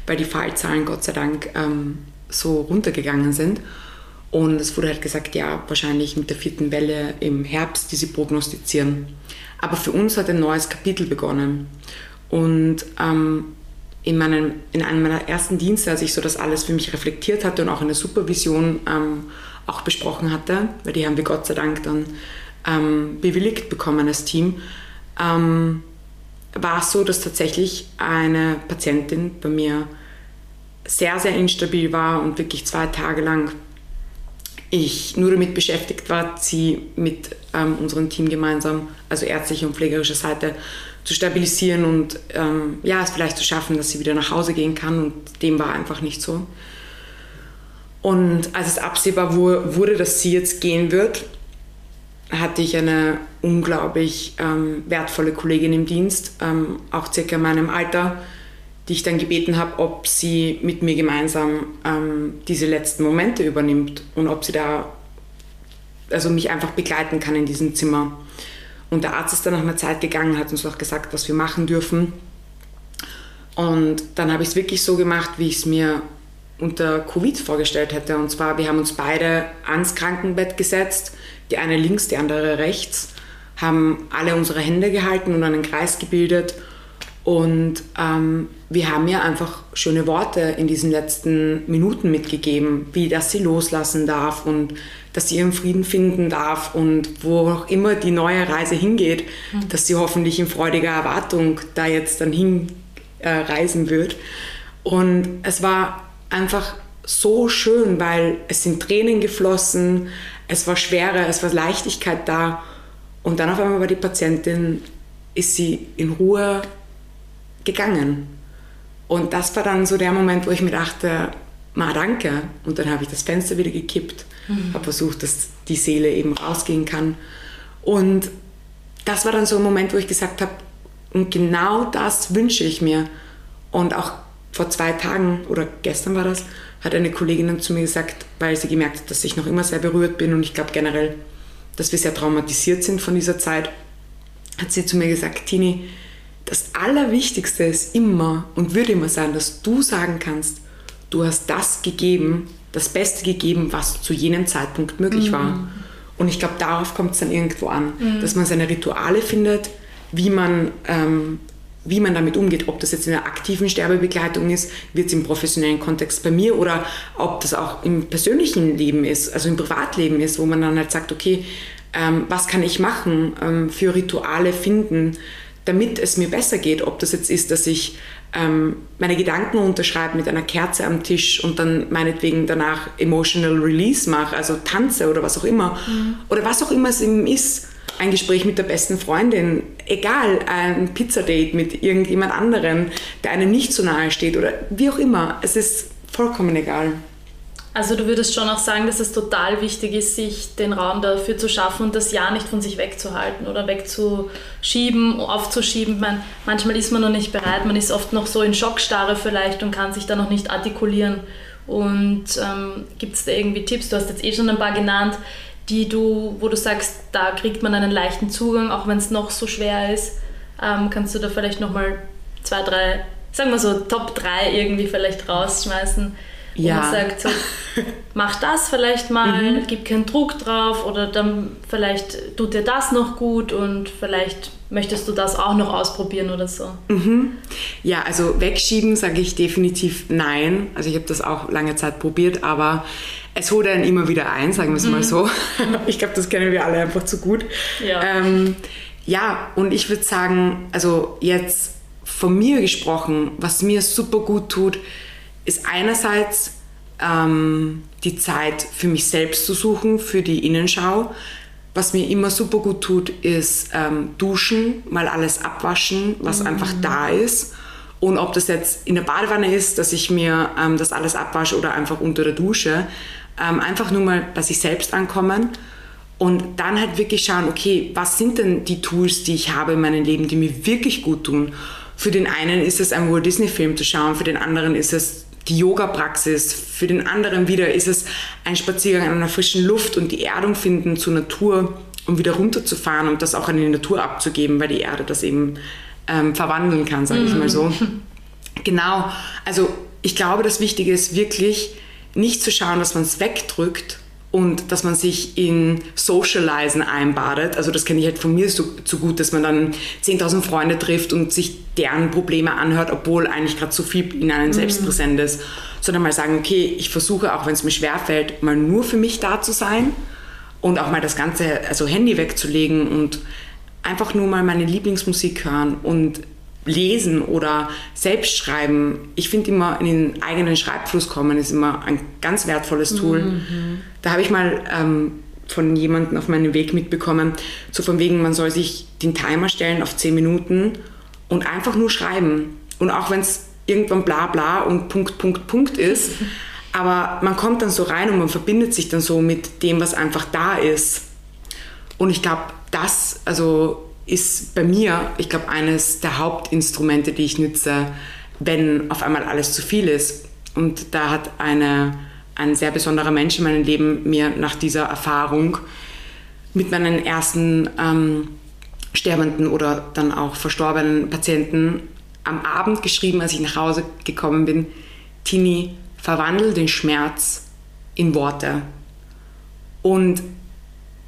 weil die Fallzahlen Gott sei Dank ähm, so runtergegangen sind. Und es wurde halt gesagt, ja, wahrscheinlich mit der vierten Welle im Herbst, die sie prognostizieren. Aber für uns hat ein neues Kapitel begonnen. Und ähm, in, meinem, in einem meiner ersten Dienste, als ich so das alles für mich reflektiert hatte und auch in der Supervision ähm, auch besprochen hatte, weil die haben wir Gott sei Dank dann ähm, bewilligt bekommen als Team, ähm, war es so, dass tatsächlich eine Patientin bei mir sehr, sehr instabil war und wirklich zwei Tage lang ich nur damit beschäftigt war, sie mit ähm, unserem Team gemeinsam, also ärztliche und pflegerische Seite, zu stabilisieren und ähm, ja, es vielleicht zu schaffen, dass sie wieder nach Hause gehen kann und dem war einfach nicht so. Und als es absehbar wurde, dass sie jetzt gehen wird, hatte ich eine unglaublich ähm, wertvolle Kollegin im Dienst, ähm, auch circa in meinem Alter, die ich dann gebeten habe, ob sie mit mir gemeinsam ähm, diese letzten Momente übernimmt und ob sie da also mich einfach begleiten kann in diesem Zimmer. Und der Arzt ist dann nach einer Zeit gegangen, hat uns auch gesagt, was wir machen dürfen. Und dann habe ich es wirklich so gemacht, wie ich es mir unter Covid vorgestellt hätte. Und zwar, wir haben uns beide ans Krankenbett gesetzt, die eine links, die andere rechts, haben alle unsere Hände gehalten und einen Kreis gebildet. Und ähm, wir haben ihr einfach schöne Worte in diesen letzten Minuten mitgegeben, wie dass sie loslassen darf und dass sie ihren Frieden finden darf und wo auch immer die neue Reise hingeht, mhm. dass sie hoffentlich in freudiger Erwartung da jetzt dann hinreisen äh, wird. Und es war einfach so schön, weil es sind Tränen geflossen, es war Schwere, es war Leichtigkeit da. Und dann auf einmal war die Patientin, ist sie in Ruhe gegangen. Und das war dann so der Moment, wo ich mir dachte, ma danke. Und dann habe ich das Fenster wieder gekippt, mhm. habe versucht, dass die Seele eben rausgehen kann. Und das war dann so ein Moment, wo ich gesagt habe, und genau das wünsche ich mir. Und auch vor zwei Tagen oder gestern war das, hat eine Kollegin dann zu mir gesagt, weil sie gemerkt hat, dass ich noch immer sehr berührt bin und ich glaube generell, dass wir sehr traumatisiert sind von dieser Zeit, hat sie zu mir gesagt, Tini, das Allerwichtigste ist immer und würde immer sein, dass du sagen kannst, du hast das gegeben, das Beste gegeben, was zu jenem Zeitpunkt möglich mhm. war. Und ich glaube, darauf kommt es dann irgendwo an, mhm. dass man seine Rituale findet, wie man ähm, wie man damit umgeht, ob das jetzt in der aktiven Sterbebegleitung ist, wird es im professionellen Kontext bei mir oder ob das auch im persönlichen Leben ist, also im Privatleben ist, wo man dann halt sagt, okay, ähm, was kann ich machen ähm, für Rituale finden, damit es mir besser geht, ob das jetzt ist, dass ich ähm, meine Gedanken unterschreibe mit einer Kerze am Tisch und dann meinetwegen danach emotional release mache, also tanze oder was auch immer, mhm. oder was auch immer es eben ist ein Gespräch mit der besten Freundin, egal, ein Pizzadate mit irgendjemand anderem, der einem nicht so nahe steht oder wie auch immer. Es ist vollkommen egal. Also du würdest schon auch sagen, dass es total wichtig ist, sich den Raum dafür zu schaffen und das Ja nicht von sich wegzuhalten oder wegzuschieben, aufzuschieben. Man, manchmal ist man noch nicht bereit, man ist oft noch so in Schockstarre vielleicht und kann sich da noch nicht artikulieren. Und ähm, gibt es da irgendwie Tipps? Du hast jetzt eh schon ein paar genannt, die du, wo du sagst, da kriegt man einen leichten Zugang, auch wenn es noch so schwer ist. Ähm, kannst du da vielleicht nochmal zwei, drei, sagen wir so, Top 3 irgendwie vielleicht rausschmeißen, ja. man sagt, so, mach das vielleicht mal, mhm. gib keinen Druck drauf oder dann vielleicht tut dir das noch gut und vielleicht möchtest du das auch noch ausprobieren oder so. Mhm. Ja, also wegschieben sage ich definitiv nein. Also ich habe das auch lange Zeit probiert, aber es holt einen immer wieder ein, sagen wir es mhm. mal so. [LAUGHS] ich glaube, das kennen wir alle einfach zu gut. Ja, ähm, ja und ich würde sagen, also jetzt von mir gesprochen, was mir super gut tut, ist einerseits ähm, die Zeit für mich selbst zu suchen, für die Innenschau. Was mir immer super gut tut, ist ähm, duschen, mal alles abwaschen, was mhm. einfach da ist. Und ob das jetzt in der Badewanne ist, dass ich mir ähm, das alles abwasche oder einfach unter der Dusche, ähm, einfach nur mal bei sich selbst ankommen und dann halt wirklich schauen, okay, was sind denn die Tools, die ich habe in meinem Leben, die mir wirklich gut tun? Für den einen ist es ein Walt Disney Film zu schauen, für den anderen ist es die Yoga-Praxis, für den anderen wieder ist es ein Spaziergang an einer frischen Luft und die Erdung finden zur Natur, um wieder runterzufahren und das auch an die Natur abzugeben, weil die Erde das eben ähm, verwandeln kann, sage ich mal so. Mhm. Genau, also ich glaube, das Wichtige ist wirklich nicht zu schauen, dass man es wegdrückt, und dass man sich in Socializen einbadet. Also das kenne ich halt von mir so, so gut, dass man dann 10.000 Freunde trifft und sich deren Probleme anhört, obwohl eigentlich gerade so viel in einem mhm. selbst präsent ist. Sondern mal sagen, okay, ich versuche, auch wenn es mir schwerfällt, mal nur für mich da zu sein und auch mal das ganze also Handy wegzulegen und einfach nur mal meine Lieblingsmusik hören und lesen oder selbst schreiben. Ich finde immer, in den eigenen Schreibfluss kommen ist immer ein ganz wertvolles Tool. Mhm. Da habe ich mal ähm, von jemandem auf meinem Weg mitbekommen, so von wegen, man soll sich den Timer stellen auf 10 Minuten und einfach nur schreiben. Und auch wenn es irgendwann bla bla und Punkt, Punkt, Punkt ist, [LAUGHS] aber man kommt dann so rein und man verbindet sich dann so mit dem, was einfach da ist. Und ich glaube, das, also ist bei mir, ich glaube, eines der Hauptinstrumente, die ich nütze, wenn auf einmal alles zu viel ist. Und da hat eine, ein sehr besonderer Mensch in meinem Leben mir nach dieser Erfahrung mit meinen ersten ähm, sterbenden oder dann auch verstorbenen Patienten am Abend geschrieben, als ich nach Hause gekommen bin, Tini, verwandel den Schmerz in Worte. Und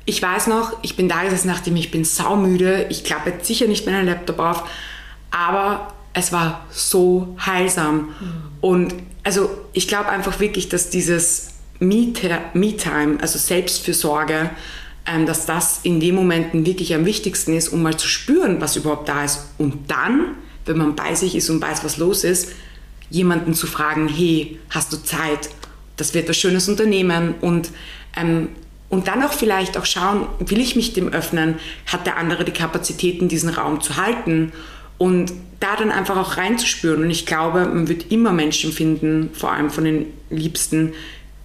ich weiß noch, ich bin da gesessen, nachdem ich bin saumüde, ich klappe jetzt sicher nicht meinen Laptop auf, aber es war so heilsam. Mhm. Und also ich glaube einfach wirklich, dass dieses Me-Time, also Selbstfürsorge, ähm, dass das in den Momenten wirklich am wichtigsten ist, um mal zu spüren, was überhaupt da ist. Und dann, wenn man bei sich ist und weiß, was los ist, jemanden zu fragen, hey, hast du Zeit? Das wird ein schönes Unternehmen und ähm, und dann auch vielleicht auch schauen, will ich mich dem öffnen? Hat der andere die Kapazitäten, diesen Raum zu halten? Und da dann einfach auch reinzuspüren. Und ich glaube, man wird immer Menschen finden, vor allem von den Liebsten,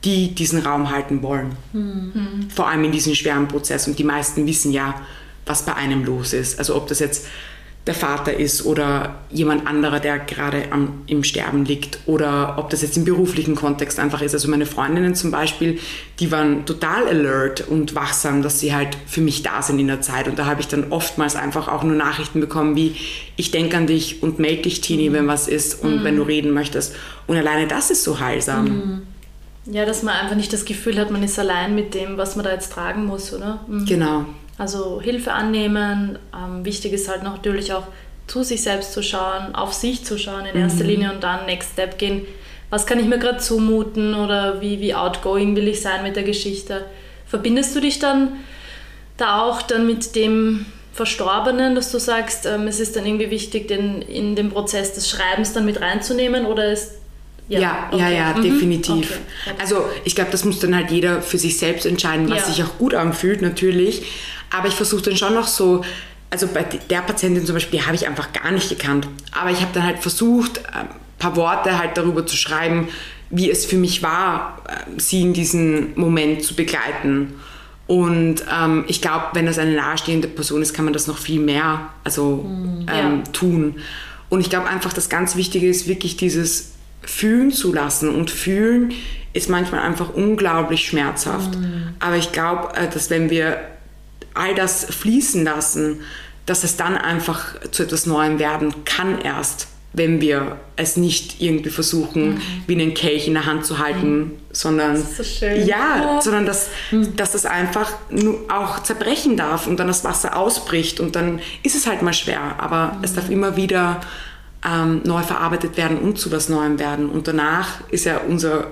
die diesen Raum halten wollen. Mhm. Vor allem in diesem schweren Prozess. Und die meisten wissen ja, was bei einem los ist. Also ob das jetzt der Vater ist oder jemand anderer, der gerade am, im Sterben liegt oder ob das jetzt im beruflichen Kontext einfach ist. Also meine Freundinnen zum Beispiel, die waren total alert und wachsam, dass sie halt für mich da sind in der Zeit und da habe ich dann oftmals einfach auch nur Nachrichten bekommen wie ich denke an dich und melde dich Tini, wenn was ist und mhm. wenn du reden möchtest und alleine das ist so heilsam. Mhm. Ja, dass man einfach nicht das Gefühl hat, man ist allein mit dem, was man da jetzt tragen muss, oder? Mhm. Genau. Also Hilfe annehmen. Ähm, wichtig ist halt natürlich auch zu sich selbst zu schauen, auf sich zu schauen in erster mhm. Linie und dann Next Step gehen. Was kann ich mir gerade zumuten oder wie, wie outgoing will ich sein mit der Geschichte? Verbindest du dich dann da auch dann mit dem Verstorbenen, dass du sagst, ähm, es ist dann irgendwie wichtig, den in den Prozess des Schreibens dann mit reinzunehmen oder ist ja, ja, okay. ja, ja, mhm. definitiv. Okay. Also ich glaube, das muss dann halt jeder für sich selbst entscheiden, was ja. sich auch gut anfühlt, natürlich. Aber ich versuche dann schon noch so, also bei der Patientin zum Beispiel, die habe ich einfach gar nicht gekannt. Aber ich habe dann halt versucht, ein paar Worte halt darüber zu schreiben, wie es für mich war, äh, sie in diesem Moment zu begleiten. Und ähm, ich glaube, wenn das eine nahestehende Person ist, kann man das noch viel mehr also, mhm, ähm, ja. tun. Und ich glaube einfach, das ganz Wichtige ist wirklich dieses Fühlen zu lassen. Und fühlen ist manchmal einfach unglaublich schmerzhaft. Mhm. Aber ich glaube, äh, dass wenn wir all das fließen lassen, dass es dann einfach zu etwas Neuem werden kann erst. wenn wir es nicht irgendwie versuchen, mhm. wie einen Kelch in der Hand zu halten, mhm. sondern so ja, sondern dass, mhm. dass das einfach auch zerbrechen darf und dann das Wasser ausbricht und dann ist es halt mal schwer, aber es darf immer wieder ähm, neu verarbeitet werden und zu was Neuem werden und danach ist ja unser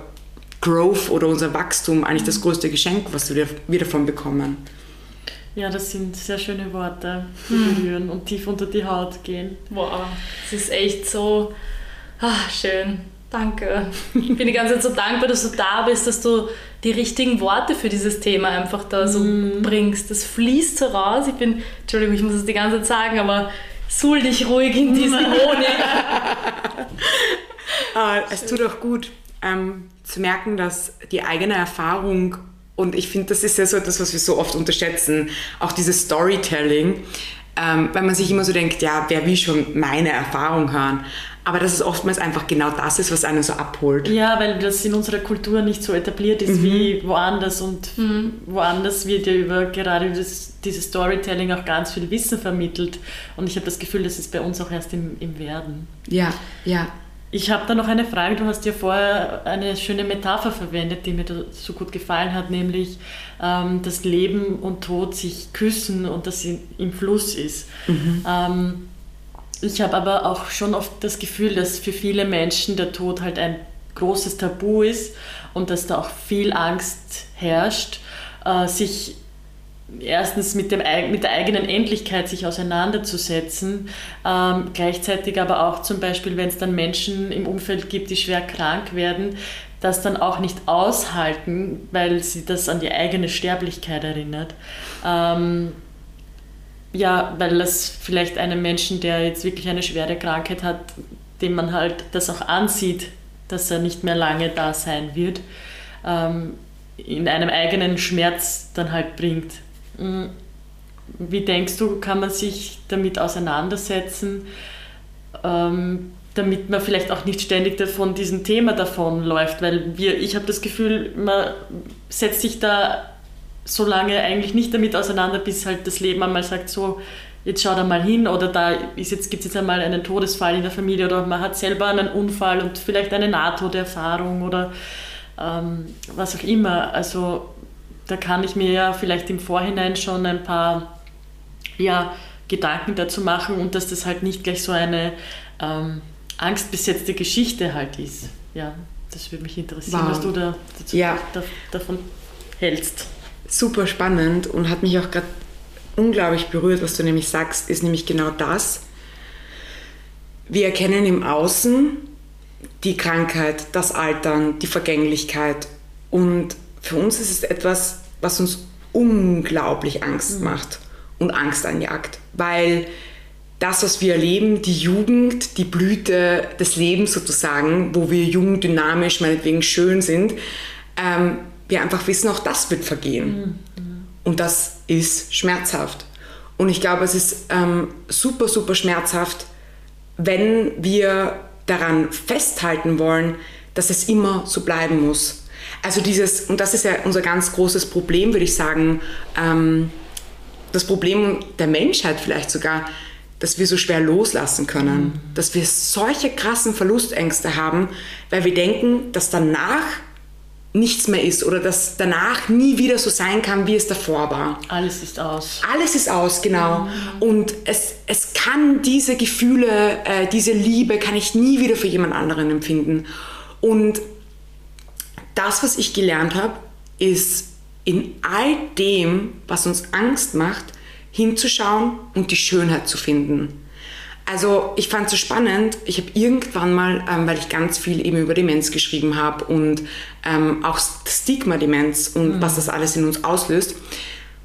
Growth oder unser Wachstum eigentlich das größte Geschenk, was wir, wir davon bekommen. Ja, das sind sehr schöne Worte, die hm. berühren und tief unter die Haut gehen. Wow, es ist echt so ach, schön. Danke. Ich bin die ganze Zeit so dankbar, dass du da bist, dass du die richtigen Worte für dieses Thema einfach da so mm. bringst. Das fließt so raus. Ich bin, Entschuldigung, ich muss es die ganze Zeit sagen, aber suhl dich ruhig in diesen [LAUGHS] Honig. ah, es tut auch gut ähm, zu merken, dass die eigene Erfahrung und ich finde, das ist ja so etwas, was wir so oft unterschätzen, auch dieses Storytelling, ähm, weil man sich immer so denkt, ja, wer will schon meine Erfahrung hören? Aber dass es oftmals einfach genau das ist, was einen so abholt. Ja, weil das in unserer Kultur nicht so etabliert ist mhm. wie woanders und mhm. woanders wird ja über gerade das, dieses Storytelling auch ganz viel Wissen vermittelt. Und ich habe das Gefühl, das ist bei uns auch erst im, im Werden. Ja, ja. Ich habe da noch eine Frage. Du hast ja vorher eine schöne Metapher verwendet, die mir so gut gefallen hat, nämlich, ähm, dass Leben und Tod sich küssen und dass sie im Fluss ist. Mhm. Ähm, ich habe aber auch schon oft das Gefühl, dass für viele Menschen der Tod halt ein großes Tabu ist und dass da auch viel Angst herrscht, äh, sich erstens mit, dem, mit der eigenen Endlichkeit sich auseinanderzusetzen, ähm, gleichzeitig aber auch zum Beispiel, wenn es dann Menschen im Umfeld gibt, die schwer krank werden, das dann auch nicht aushalten, weil sie das an die eigene Sterblichkeit erinnert. Ähm, ja, weil das vielleicht einem Menschen, der jetzt wirklich eine schwere Krankheit hat, dem man halt das auch ansieht, dass er nicht mehr lange da sein wird, ähm, in einem eigenen Schmerz dann halt bringt. Mm, wie denkst du, kann man sich damit auseinandersetzen, ähm, damit man vielleicht auch nicht ständig von diesem Thema davonläuft? Weil wir, ich habe das Gefühl, man setzt sich da so lange eigentlich nicht damit auseinander, bis halt das Leben einmal sagt, so, jetzt schau da mal hin oder da jetzt, gibt es jetzt einmal einen Todesfall in der Familie oder man hat selber einen Unfall und vielleicht eine Nahtoderfahrung oder ähm, was auch immer. Also da kann ich mir ja vielleicht im Vorhinein schon ein paar ja, Gedanken dazu machen und dass das halt nicht gleich so eine ähm, angstbesetzte Geschichte halt ist. Ja, das würde mich interessieren, wow. was du da, dazu, ja. da, davon hältst. Super spannend und hat mich auch gerade unglaublich berührt, was du nämlich sagst, ist nämlich genau das. Wir erkennen im Außen die Krankheit, das Altern, die Vergänglichkeit und für uns ist es etwas, was uns unglaublich Angst mhm. macht und Angst anjagt, weil das, was wir erleben, die Jugend, die Blüte des Lebens sozusagen, wo wir jung, dynamisch, meinetwegen schön sind, ähm, wir einfach wissen, auch das wird vergehen. Mhm. Und das ist schmerzhaft. Und ich glaube, es ist ähm, super, super schmerzhaft, wenn wir daran festhalten wollen, dass es immer so bleiben muss. Also dieses, und das ist ja unser ganz großes Problem, würde ich sagen, ähm, das Problem der Menschheit vielleicht sogar, dass wir so schwer loslassen können, mhm. dass wir solche krassen Verlustängste haben, weil wir denken, dass danach nichts mehr ist oder dass danach nie wieder so sein kann, wie es davor war. Alles ist aus. Alles ist aus, genau. Mhm. Und es, es kann diese Gefühle, äh, diese Liebe, kann ich nie wieder für jemand anderen empfinden. Und das, was ich gelernt habe, ist in all dem, was uns Angst macht, hinzuschauen und die Schönheit zu finden. Also ich fand es so spannend, ich habe irgendwann mal, ähm, weil ich ganz viel eben über Demenz geschrieben habe und ähm, auch Stigma-Demenz und mhm. was das alles in uns auslöst,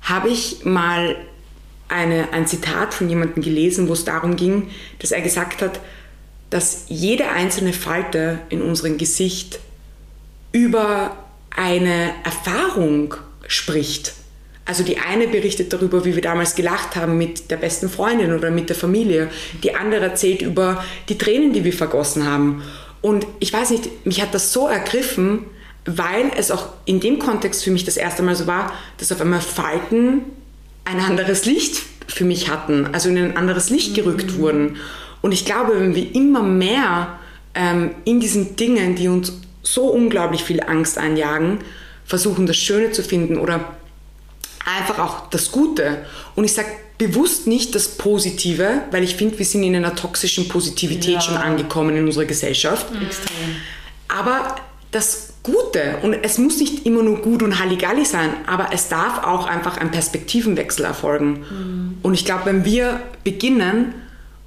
habe ich mal eine, ein Zitat von jemandem gelesen, wo es darum ging, dass er gesagt hat, dass jede einzelne Falte in unserem Gesicht über eine Erfahrung spricht. Also die eine berichtet darüber, wie wir damals gelacht haben mit der besten Freundin oder mit der Familie. Die andere erzählt über die Tränen, die wir vergossen haben. Und ich weiß nicht, mich hat das so ergriffen, weil es auch in dem Kontext für mich das erste Mal so war, dass auf einmal Falten ein anderes Licht für mich hatten, also in ein anderes Licht gerückt mhm. wurden. Und ich glaube, wenn wir immer mehr ähm, in diesen Dingen, die uns so unglaublich viel Angst einjagen, versuchen, das Schöne zu finden oder einfach auch das Gute. Und ich sage bewusst nicht das Positive, weil ich finde, wir sind in einer toxischen Positivität ja. schon angekommen in unserer Gesellschaft. Mhm. Extrem. Aber das Gute, und es muss nicht immer nur gut und Halligalli sein, aber es darf auch einfach ein Perspektivenwechsel erfolgen. Mhm. Und ich glaube, wenn wir beginnen,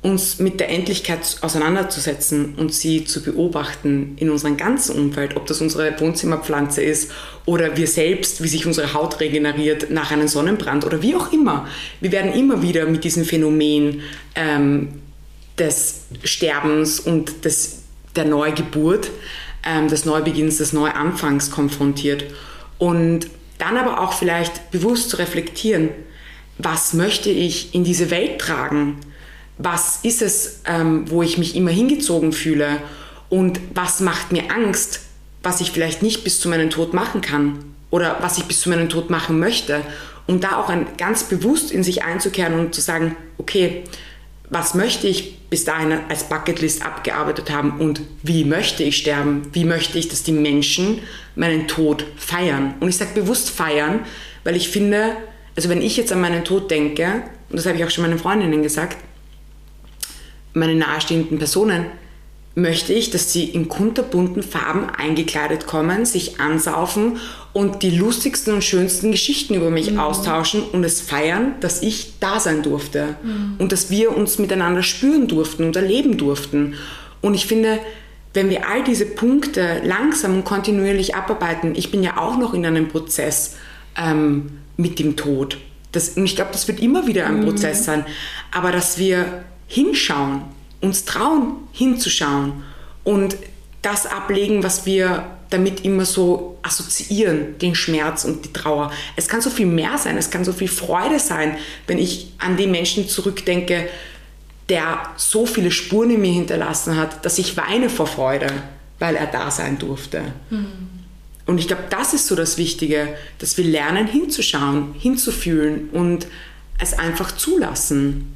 uns mit der Endlichkeit auseinanderzusetzen und sie zu beobachten in unserem ganzen Umfeld, ob das unsere Wohnzimmerpflanze ist oder wir selbst, wie sich unsere Haut regeneriert nach einem Sonnenbrand oder wie auch immer. Wir werden immer wieder mit diesem Phänomen ähm, des Sterbens und des, der Neugeburt, ähm, des Neubeginns, des Neuanfangs konfrontiert. Und dann aber auch vielleicht bewusst zu reflektieren, was möchte ich in diese Welt tragen? Was ist es, ähm, wo ich mich immer hingezogen fühle und was macht mir Angst, was ich vielleicht nicht bis zu meinem Tod machen kann oder was ich bis zu meinem Tod machen möchte. Um da auch ein, ganz bewusst in sich einzukehren und zu sagen, okay, was möchte ich bis dahin als Bucketlist abgearbeitet haben und wie möchte ich sterben? Wie möchte ich, dass die Menschen meinen Tod feiern? Und ich sage bewusst feiern, weil ich finde, also wenn ich jetzt an meinen Tod denke, und das habe ich auch schon meinen Freundinnen gesagt, meine nahestehenden Personen, möchte ich, dass sie in kunterbunten Farben eingekleidet kommen, sich ansaufen und die lustigsten und schönsten Geschichten über mich mhm. austauschen und es feiern, dass ich da sein durfte mhm. und dass wir uns miteinander spüren durften und erleben durften. Und ich finde, wenn wir all diese Punkte langsam und kontinuierlich abarbeiten, ich bin ja auch noch in einem Prozess ähm, mit dem Tod. Das, und ich glaube, das wird immer wieder ein mhm. Prozess sein. Aber dass wir hinschauen, uns trauen, hinzuschauen und das ablegen, was wir damit immer so assoziieren, den Schmerz und die Trauer. Es kann so viel mehr sein, es kann so viel Freude sein, wenn ich an den Menschen zurückdenke, der so viele Spuren in mir hinterlassen hat, dass ich weine vor Freude, weil er da sein durfte. Mhm. Und ich glaube, das ist so das Wichtige, dass wir lernen hinzuschauen, hinzufühlen und es einfach zulassen.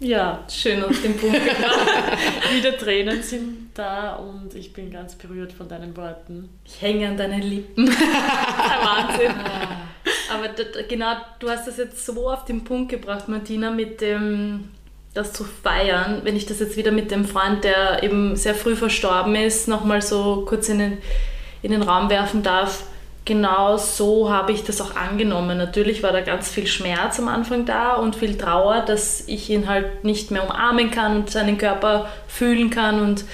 Ja, schön auf den Punkt gebracht. [LAUGHS] Wieder Tränen sind da und ich bin ganz berührt von deinen Worten. Ich hänge an deinen Lippen. [LAUGHS] Wahnsinn. Aber genau, du hast das jetzt so auf den Punkt gebracht, Martina, mit dem, das zu feiern. Wenn ich das jetzt wieder mit dem Freund, der eben sehr früh verstorben ist, nochmal so kurz in den, in den Raum werfen darf genau so habe ich das auch angenommen. Natürlich war da ganz viel Schmerz am Anfang da und viel Trauer, dass ich ihn halt nicht mehr umarmen kann und seinen Körper fühlen kann und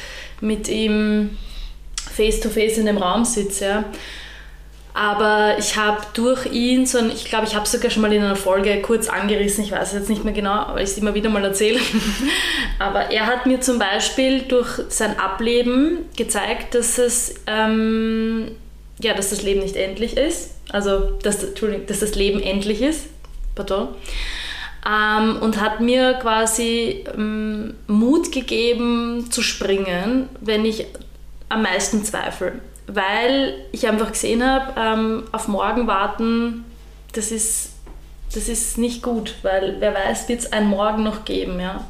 mit ihm face to face in dem Raum sitze. Aber ich habe durch ihn, so ein, ich glaube, ich habe es sogar schon mal in einer Folge kurz angerissen, ich weiß jetzt nicht mehr genau, weil ich es immer wieder mal erzähle. [LAUGHS] Aber er hat mir zum Beispiel durch sein Ableben gezeigt, dass es ähm, ja, dass das Leben nicht endlich ist. Also, dass, dass das Leben endlich ist. Pardon. Ähm, und hat mir quasi ähm, Mut gegeben zu springen, wenn ich am meisten zweifle. Weil ich einfach gesehen habe, ähm, auf morgen warten, das ist, das ist nicht gut, weil wer weiß, wird es einen Morgen noch geben. Ja?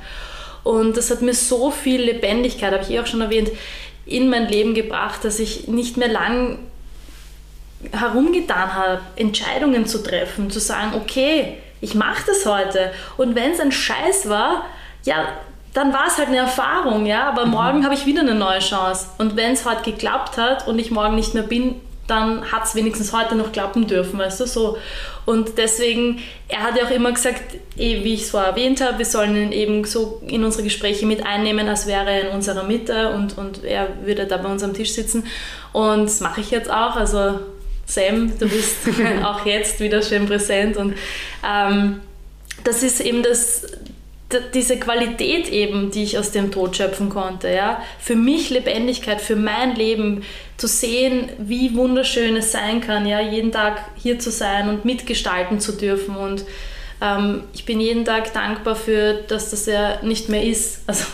Und das hat mir so viel Lebendigkeit, habe ich eh auch schon erwähnt, in mein Leben gebracht, dass ich nicht mehr lang herumgetan habe, Entscheidungen zu treffen, zu sagen, okay, ich mache das heute. Und wenn es ein Scheiß war, ja, dann war es halt eine Erfahrung, ja, aber mhm. morgen habe ich wieder eine neue Chance. Und wenn es heute geklappt hat und ich morgen nicht mehr bin, dann hat es wenigstens heute noch klappen dürfen, weißt du, so. Und deswegen, er hat ja auch immer gesagt, eh, wie ich es vorher erwähnt habe, wir sollen ihn eben so in unsere Gespräche mit einnehmen, als wäre er in unserer Mitte und, und er würde da bei uns am Tisch sitzen. Und das mache ich jetzt auch, also Sam, du bist [LAUGHS] auch jetzt wieder schön präsent und ähm, das ist eben das, diese Qualität eben, die ich aus dem Tod schöpfen konnte. Ja? Für mich Lebendigkeit, für mein Leben, zu sehen, wie wunderschön es sein kann, ja? jeden Tag hier zu sein und mitgestalten zu dürfen. Und ähm, ich bin jeden Tag dankbar für, dass das ja nicht mehr ist. Also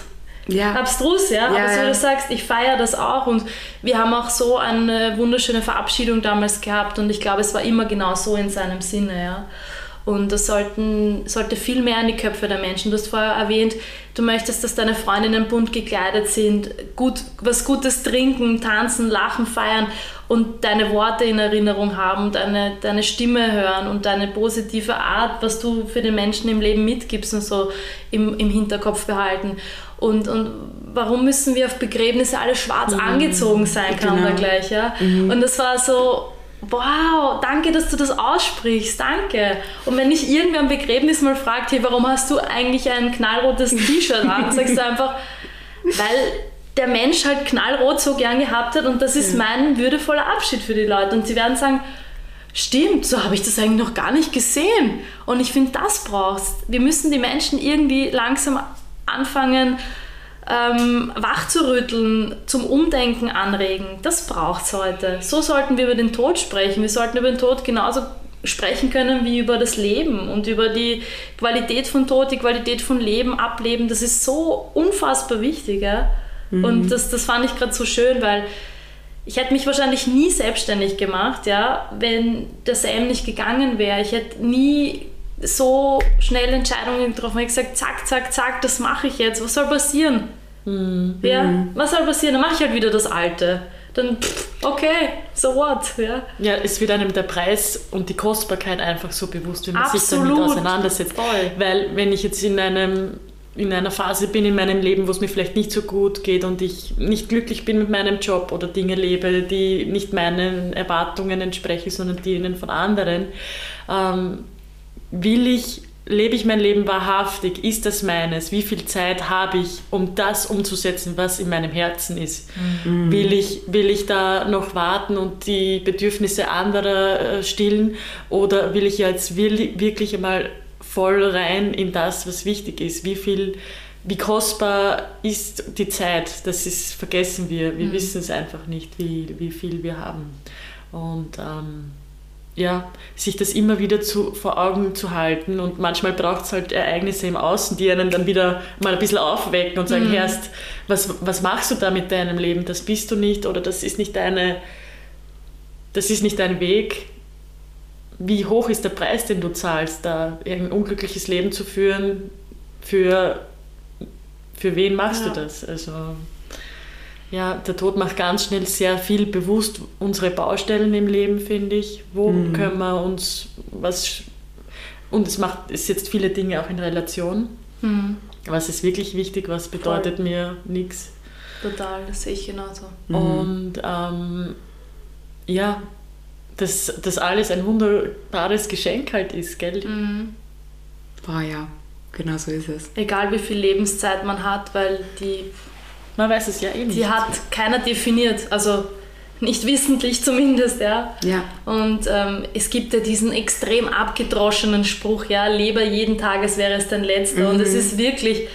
ja. abstrus, ja. ja Aber so du sagst, ich feiere das auch und wir haben auch so eine wunderschöne Verabschiedung damals gehabt und ich glaube, es war immer genau so in seinem Sinne, ja. Und das sollten, sollte viel mehr in die Köpfe der Menschen. Du hast vorher erwähnt, du möchtest, dass deine Freundinnen bunt gekleidet sind, gut, was Gutes trinken, tanzen, lachen, feiern und deine Worte in Erinnerung haben, deine, deine Stimme hören und deine positive Art, was du für den Menschen im Leben mitgibst und so im, im Hinterkopf behalten. Und, und warum müssen wir auf Begräbnisse alle schwarz mhm. angezogen sein, kam genau. da gleich. Ja? Mhm. Und das war so, wow, danke, dass du das aussprichst, danke. Und wenn dich irgendwer am Begräbnis mal fragt, hey, warum hast du eigentlich ein knallrotes T-Shirt an, [LAUGHS] sagst du einfach, weil der Mensch halt knallrot so gern gehabt hat und das ist mein würdevoller Abschied für die Leute. Und sie werden sagen, stimmt, so habe ich das eigentlich noch gar nicht gesehen. Und ich finde, das brauchst. Wir müssen die Menschen irgendwie langsam anfangen, ähm, wachzurütteln, zum Umdenken anregen. Das braucht es heute. So sollten wir über den Tod sprechen. Wir sollten über den Tod genauso sprechen können wie über das Leben und über die Qualität von Tod, die Qualität von Leben, Ableben. Das ist so unfassbar wichtig. Ja? Mhm. Und das, das fand ich gerade so schön, weil ich hätte mich wahrscheinlich nie selbstständig gemacht, ja, wenn der Sam nicht gegangen wäre. Ich hätte nie so schnell Entscheidungen getroffen. Ich gesagt, zack, zack, zack, das mache ich jetzt. Was soll passieren? Mhm. Ja, mhm. was soll passieren? Dann mache ich halt wieder das Alte. Dann, okay, so what? Ja. ja, es wird einem der Preis und die Kostbarkeit einfach so bewusst, wenn man Absolut. sich damit auseinandersetzt. Voll. Weil wenn ich jetzt in einem in einer Phase bin in meinem Leben, wo es mir vielleicht nicht so gut geht und ich nicht glücklich bin mit meinem Job oder Dinge lebe, die nicht meinen Erwartungen entsprechen, sondern denen von anderen, ähm, will ich, lebe ich mein Leben wahrhaftig? Ist das meines? Wie viel Zeit habe ich, um das umzusetzen, was in meinem Herzen ist? Mhm. Will, ich, will ich da noch warten und die Bedürfnisse anderer äh, stillen oder will ich jetzt wirklich einmal voll rein in das, was wichtig ist? Wie viel wie kostbar ist die Zeit, das ist, vergessen wir. Wir mhm. wissen es einfach nicht, wie, wie viel wir haben. Und ähm, ja, sich das immer wieder zu, vor Augen zu halten. Und manchmal braucht es halt Ereignisse im Außen, die einen dann wieder mal ein bisschen aufwecken und sagen, mhm. Herrst, was, was machst du da mit deinem Leben? Das bist du nicht oder das ist nicht deine, das ist nicht dein Weg. Wie hoch ist der Preis, den du zahlst, da ein unglückliches Leben zu führen? Für, für wen machst ja. du das? Also ja, der Tod macht ganz schnell sehr viel bewusst unsere Baustellen im Leben, finde ich. Wo mhm. können wir uns was. Und es macht, es setzt viele Dinge auch in Relation. Mhm. Was ist wirklich wichtig, was bedeutet Voll. mir nichts. Total, das sehe ich genauso. Mhm. Und ähm, ja, dass das alles ein wunderbares Geschenk halt ist, gell? Mhm. Boah, ja, genau so ist es. Egal wie viel Lebenszeit man hat, weil die man weiß es ja eh nicht. Die hat keiner definiert, also nicht wissentlich zumindest, ja. ja. Und ähm, es gibt ja diesen extrem abgedroschenen Spruch, ja, lebe jeden Tag, als wäre es dein letzter. Mhm. Und es ist wirklich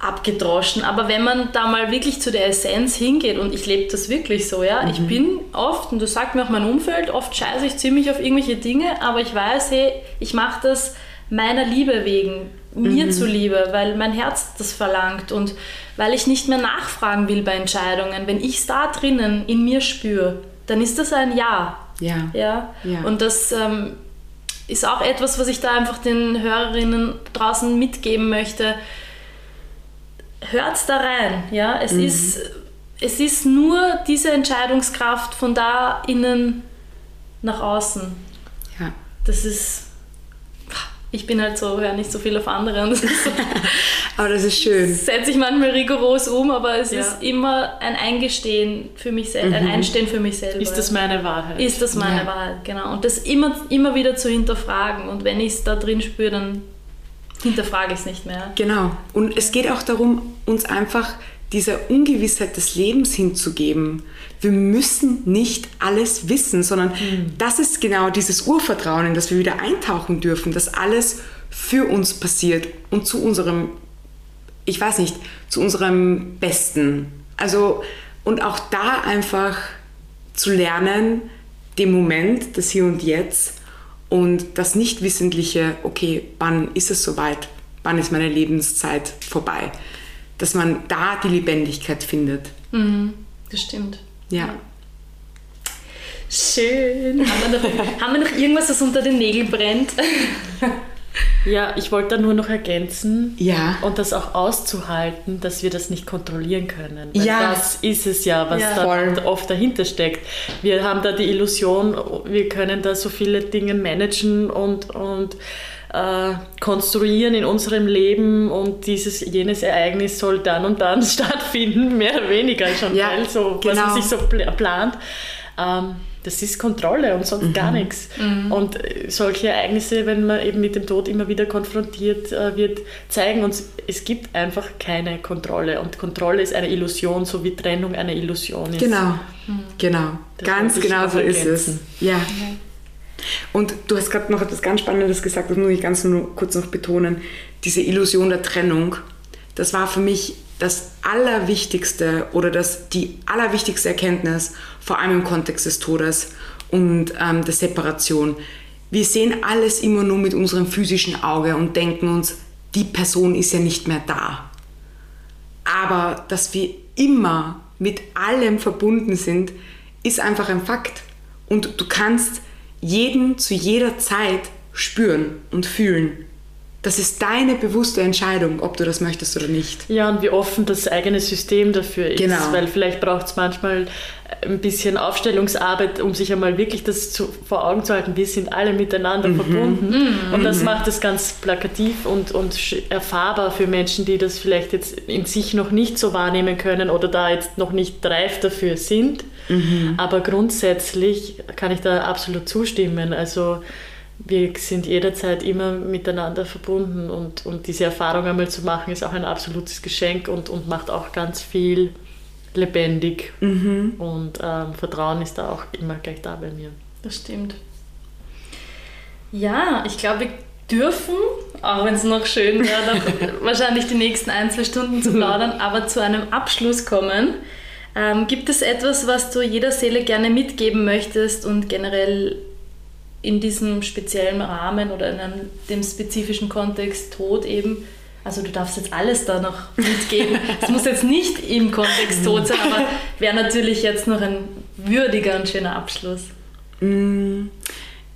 abgedroschen. Aber wenn man da mal wirklich zu der Essenz hingeht, und ich lebe das wirklich so, ja, mhm. ich bin oft, und das sagt mir auch mein Umfeld, oft scheiße ich ziemlich auf irgendwelche Dinge, aber ich weiß, hey, ich mache das meiner Liebe wegen, mir mhm. zuliebe, weil mein Herz das verlangt und weil ich nicht mehr nachfragen will bei Entscheidungen. Wenn ich es da drinnen in mir spüre, dann ist das ein Ja. Ja. ja? ja. Und das ähm, ist auch etwas, was ich da einfach den Hörerinnen draußen mitgeben möchte. Hört da rein. Ja? Es, mhm. ist, es ist nur diese Entscheidungskraft von da innen nach außen. Ja. Das ist ich bin halt so, höre nicht so viel auf andere. Das so, [LAUGHS] aber das ist schön. Setze ich manchmal rigoros um, aber es ja. ist immer ein Eingestehen für mich selbst, mhm. ein Einstehen für mich selber. Ist das meine Wahrheit? Ist das meine ja. Wahrheit, genau. Und das immer, immer wieder zu hinterfragen. Und wenn ich es da drin spüre, dann hinterfrage ich es nicht mehr. Genau. Und es geht auch darum, uns einfach dieser Ungewissheit des Lebens hinzugeben. Wir müssen nicht alles wissen, sondern mhm. das ist genau dieses Urvertrauen, in das wir wieder eintauchen dürfen, dass alles für uns passiert und zu unserem, ich weiß nicht, zu unserem Besten. Also, und auch da einfach zu lernen, dem Moment, das Hier und Jetzt und das Nichtwissentliche, okay, wann ist es soweit? Wann ist meine Lebenszeit vorbei? Dass man da die Lebendigkeit findet. Mhm, das stimmt. Ja. ja. Schön. Haben wir, noch, haben wir noch irgendwas, das unter den Nägeln brennt? [LAUGHS] Ja, ich wollte da nur noch ergänzen Ja. und das auch auszuhalten, dass wir das nicht kontrollieren können. Weil Ja. Das ist es ja, was Ja. da Voll. oft dahinter steckt. Wir haben da die Illusion, wir können da so viele Dinge managen und, und äh, konstruieren in unserem Leben und dieses, jenes Ereignis soll dann und dann [LAUGHS] stattfinden, mehr oder weniger schon, Ja, weil so, was genau. man sich so pl plant. Ähm, das ist Kontrolle und sonst gar nichts. Und äh, solche Ereignisse, wenn man eben mit dem Tod immer wieder konfrontiert äh, wird, zeigen uns, es gibt einfach keine Kontrolle. Und Kontrolle ist eine Illusion, so wie Trennung eine Illusion ist. Genau, genau. Das ganz genau so ist es. Ja. Und du hast gerade noch etwas ganz Spannendes gesagt, das muss ich ganz nur kurz noch betonen. Diese Illusion der Trennung, das war für mich das Allerwichtigste oder das, die allerwichtigste Erkenntnis, vor allem im Kontext des Todes und ähm, der Separation. Wir sehen alles immer nur mit unserem physischen Auge und denken uns, die Person ist ja nicht mehr da. Aber dass wir immer mit allem verbunden sind, ist einfach ein Fakt. Und du kannst jeden zu jeder Zeit spüren und fühlen. Das ist deine bewusste Entscheidung, ob du das möchtest oder nicht. Ja, und wie offen das eigene System dafür ist. Genau. Weil vielleicht braucht es manchmal ein bisschen Aufstellungsarbeit, um sich einmal wirklich das zu, vor Augen zu halten. Wir sind alle miteinander Mhm. verbunden. Und das macht es ganz plakativ und, und erfahrbar für Menschen, die das vielleicht jetzt in sich noch nicht so wahrnehmen können oder da jetzt noch nicht reif dafür sind. Mhm. Aber grundsätzlich kann ich da absolut zustimmen. Also wir sind jederzeit immer miteinander verbunden und, und diese Erfahrung einmal zu machen, ist auch ein absolutes Geschenk und, und macht auch ganz viel lebendig. Und ähm, Vertrauen ist da auch immer gleich da bei mir. Das stimmt. Ja, ich glaube, wir dürfen, auch wenn es noch schön wäre, [LAUGHS] wahrscheinlich die nächsten ein, zwei Stunden zu plaudern, aber zu einem Abschluss kommen. Ähm, gibt es etwas, was du jeder Seele gerne mitgeben möchtest und generell in diesem speziellen Rahmen oder in einem, dem spezifischen Kontext Tod eben? Also du darfst jetzt alles da noch [LAUGHS] mitgeben. Es muss jetzt nicht im Kontext Tod sein, aber wäre natürlich jetzt noch ein würdiger und schöner Abschluss. Mm,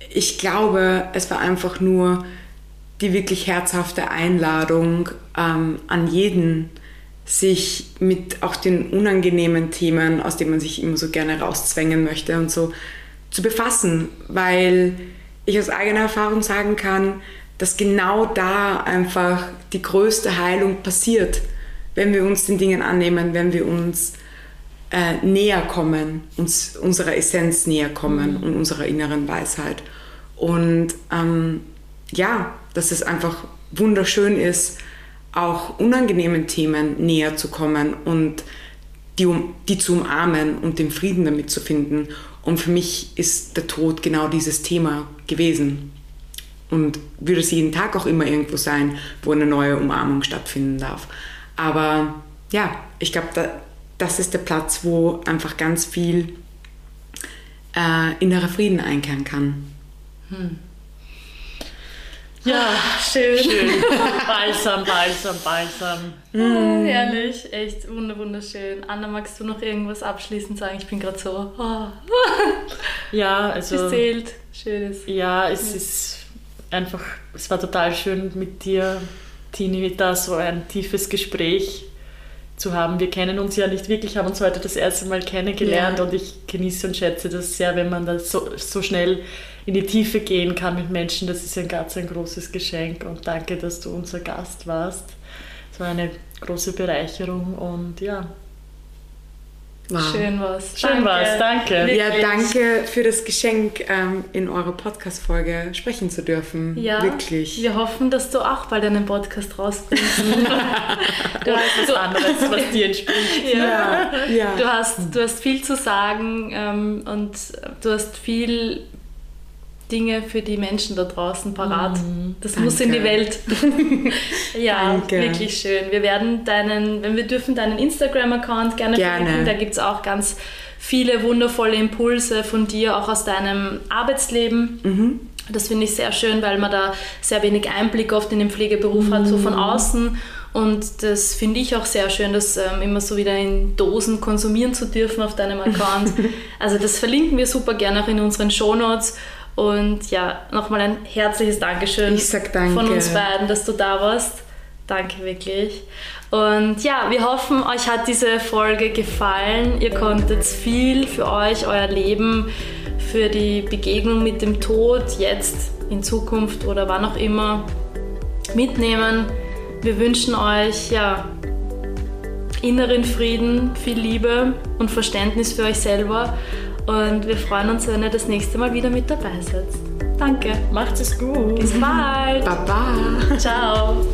Ich glaube, es war einfach nur die wirklich herzhafte Einladung ähm, an jeden, sich mit auch den unangenehmen Themen, aus denen man sich immer so gerne rauszwängen möchte und so, zu befassen, weil ich aus eigener Erfahrung sagen kann, dass genau da einfach die größte Heilung passiert, wenn wir uns den Dingen annehmen, wenn wir uns äh, näher kommen, uns unserer Essenz näher kommen und unserer inneren Weisheit. Und ähm, ja, dass es einfach wunderschön ist, auch unangenehmen Themen näher zu kommen und die, um, die zu umarmen und den Frieden damit zu finden. Und für mich ist der Tod genau dieses Thema gewesen. Und würde es jeden Tag auch immer irgendwo sein, wo eine neue Umarmung stattfinden darf. Aber ja, ich glaube, da, das ist der Platz, wo einfach ganz viel äh, innerer Frieden einkehren kann. Ja, Schön. schön. [LAUGHS] balsam, balsam, balsam. Oh, herrlich, echt wunder- wunderschön. Anna, magst du noch irgendwas abschließend sagen? Ich bin gerade so oh, [LAUGHS] Ja, also. beseelt. Schönes. Ja, es ist einfach, es war total schön mit dir, Tini, da so ein tiefes Gespräch zu haben. Wir kennen uns ja nicht wirklich, haben uns heute das erste Mal kennengelernt Ja. und ich genieße und schätze das sehr, wenn man da so, so schnell in die Tiefe gehen kann mit Menschen. Das ist ein ganz ein großes Geschenk und danke, dass du unser Gast warst. Es war eine große Bereicherung und ja, Wow. Schön was. schön war's, danke. Ja, danke für das Geschenk, ähm, in eurer Podcast-Folge sprechen zu dürfen. Ja, Wirklich. wir hoffen, dass du auch bald einen Podcast rausbringst. [LAUGHS] du, hast, Was anderes, was dir entspricht. [LAUGHS] ja. Ja. Du, hast, du hast viel zu sagen ähm, und du hast viel Dinge für die Menschen da draußen parat. Das muss in die Danke. Welt. [LAUGHS] ja, Danke. wirklich schön. Wir werden deinen, wenn wir dürfen, deinen Instagram-Account gerne, Gerne. verlinken. Da gibt es auch ganz viele wundervolle Impulse von dir, auch aus deinem Arbeitsleben. Mhm. Das finde ich sehr schön, weil man da sehr wenig Einblick oft in den Pflegeberuf hat, so von außen. Und das finde ich auch sehr schön, das ähm, immer so wieder in Dosen konsumieren zu dürfen auf deinem Account. [LAUGHS] also das verlinken wir super gerne auch in unseren Shownotes. Und ja, nochmal ein herzliches Dankeschön ich sag danke. von uns beiden, dass du da warst. Danke wirklich. Und ja, wir hoffen, euch hat diese Folge gefallen. Ihr konntet viel für euch, euer Leben, für die Begegnung mit dem Tod jetzt, in Zukunft oder wann auch immer mitnehmen. Wir wünschen euch ja inneren Frieden, viel Liebe und Verständnis für euch selber. Und wir freuen uns, wenn ihr das nächste Mal wieder mit dabei seid. Danke. Macht es gut. Bis bald. Baba. Ciao.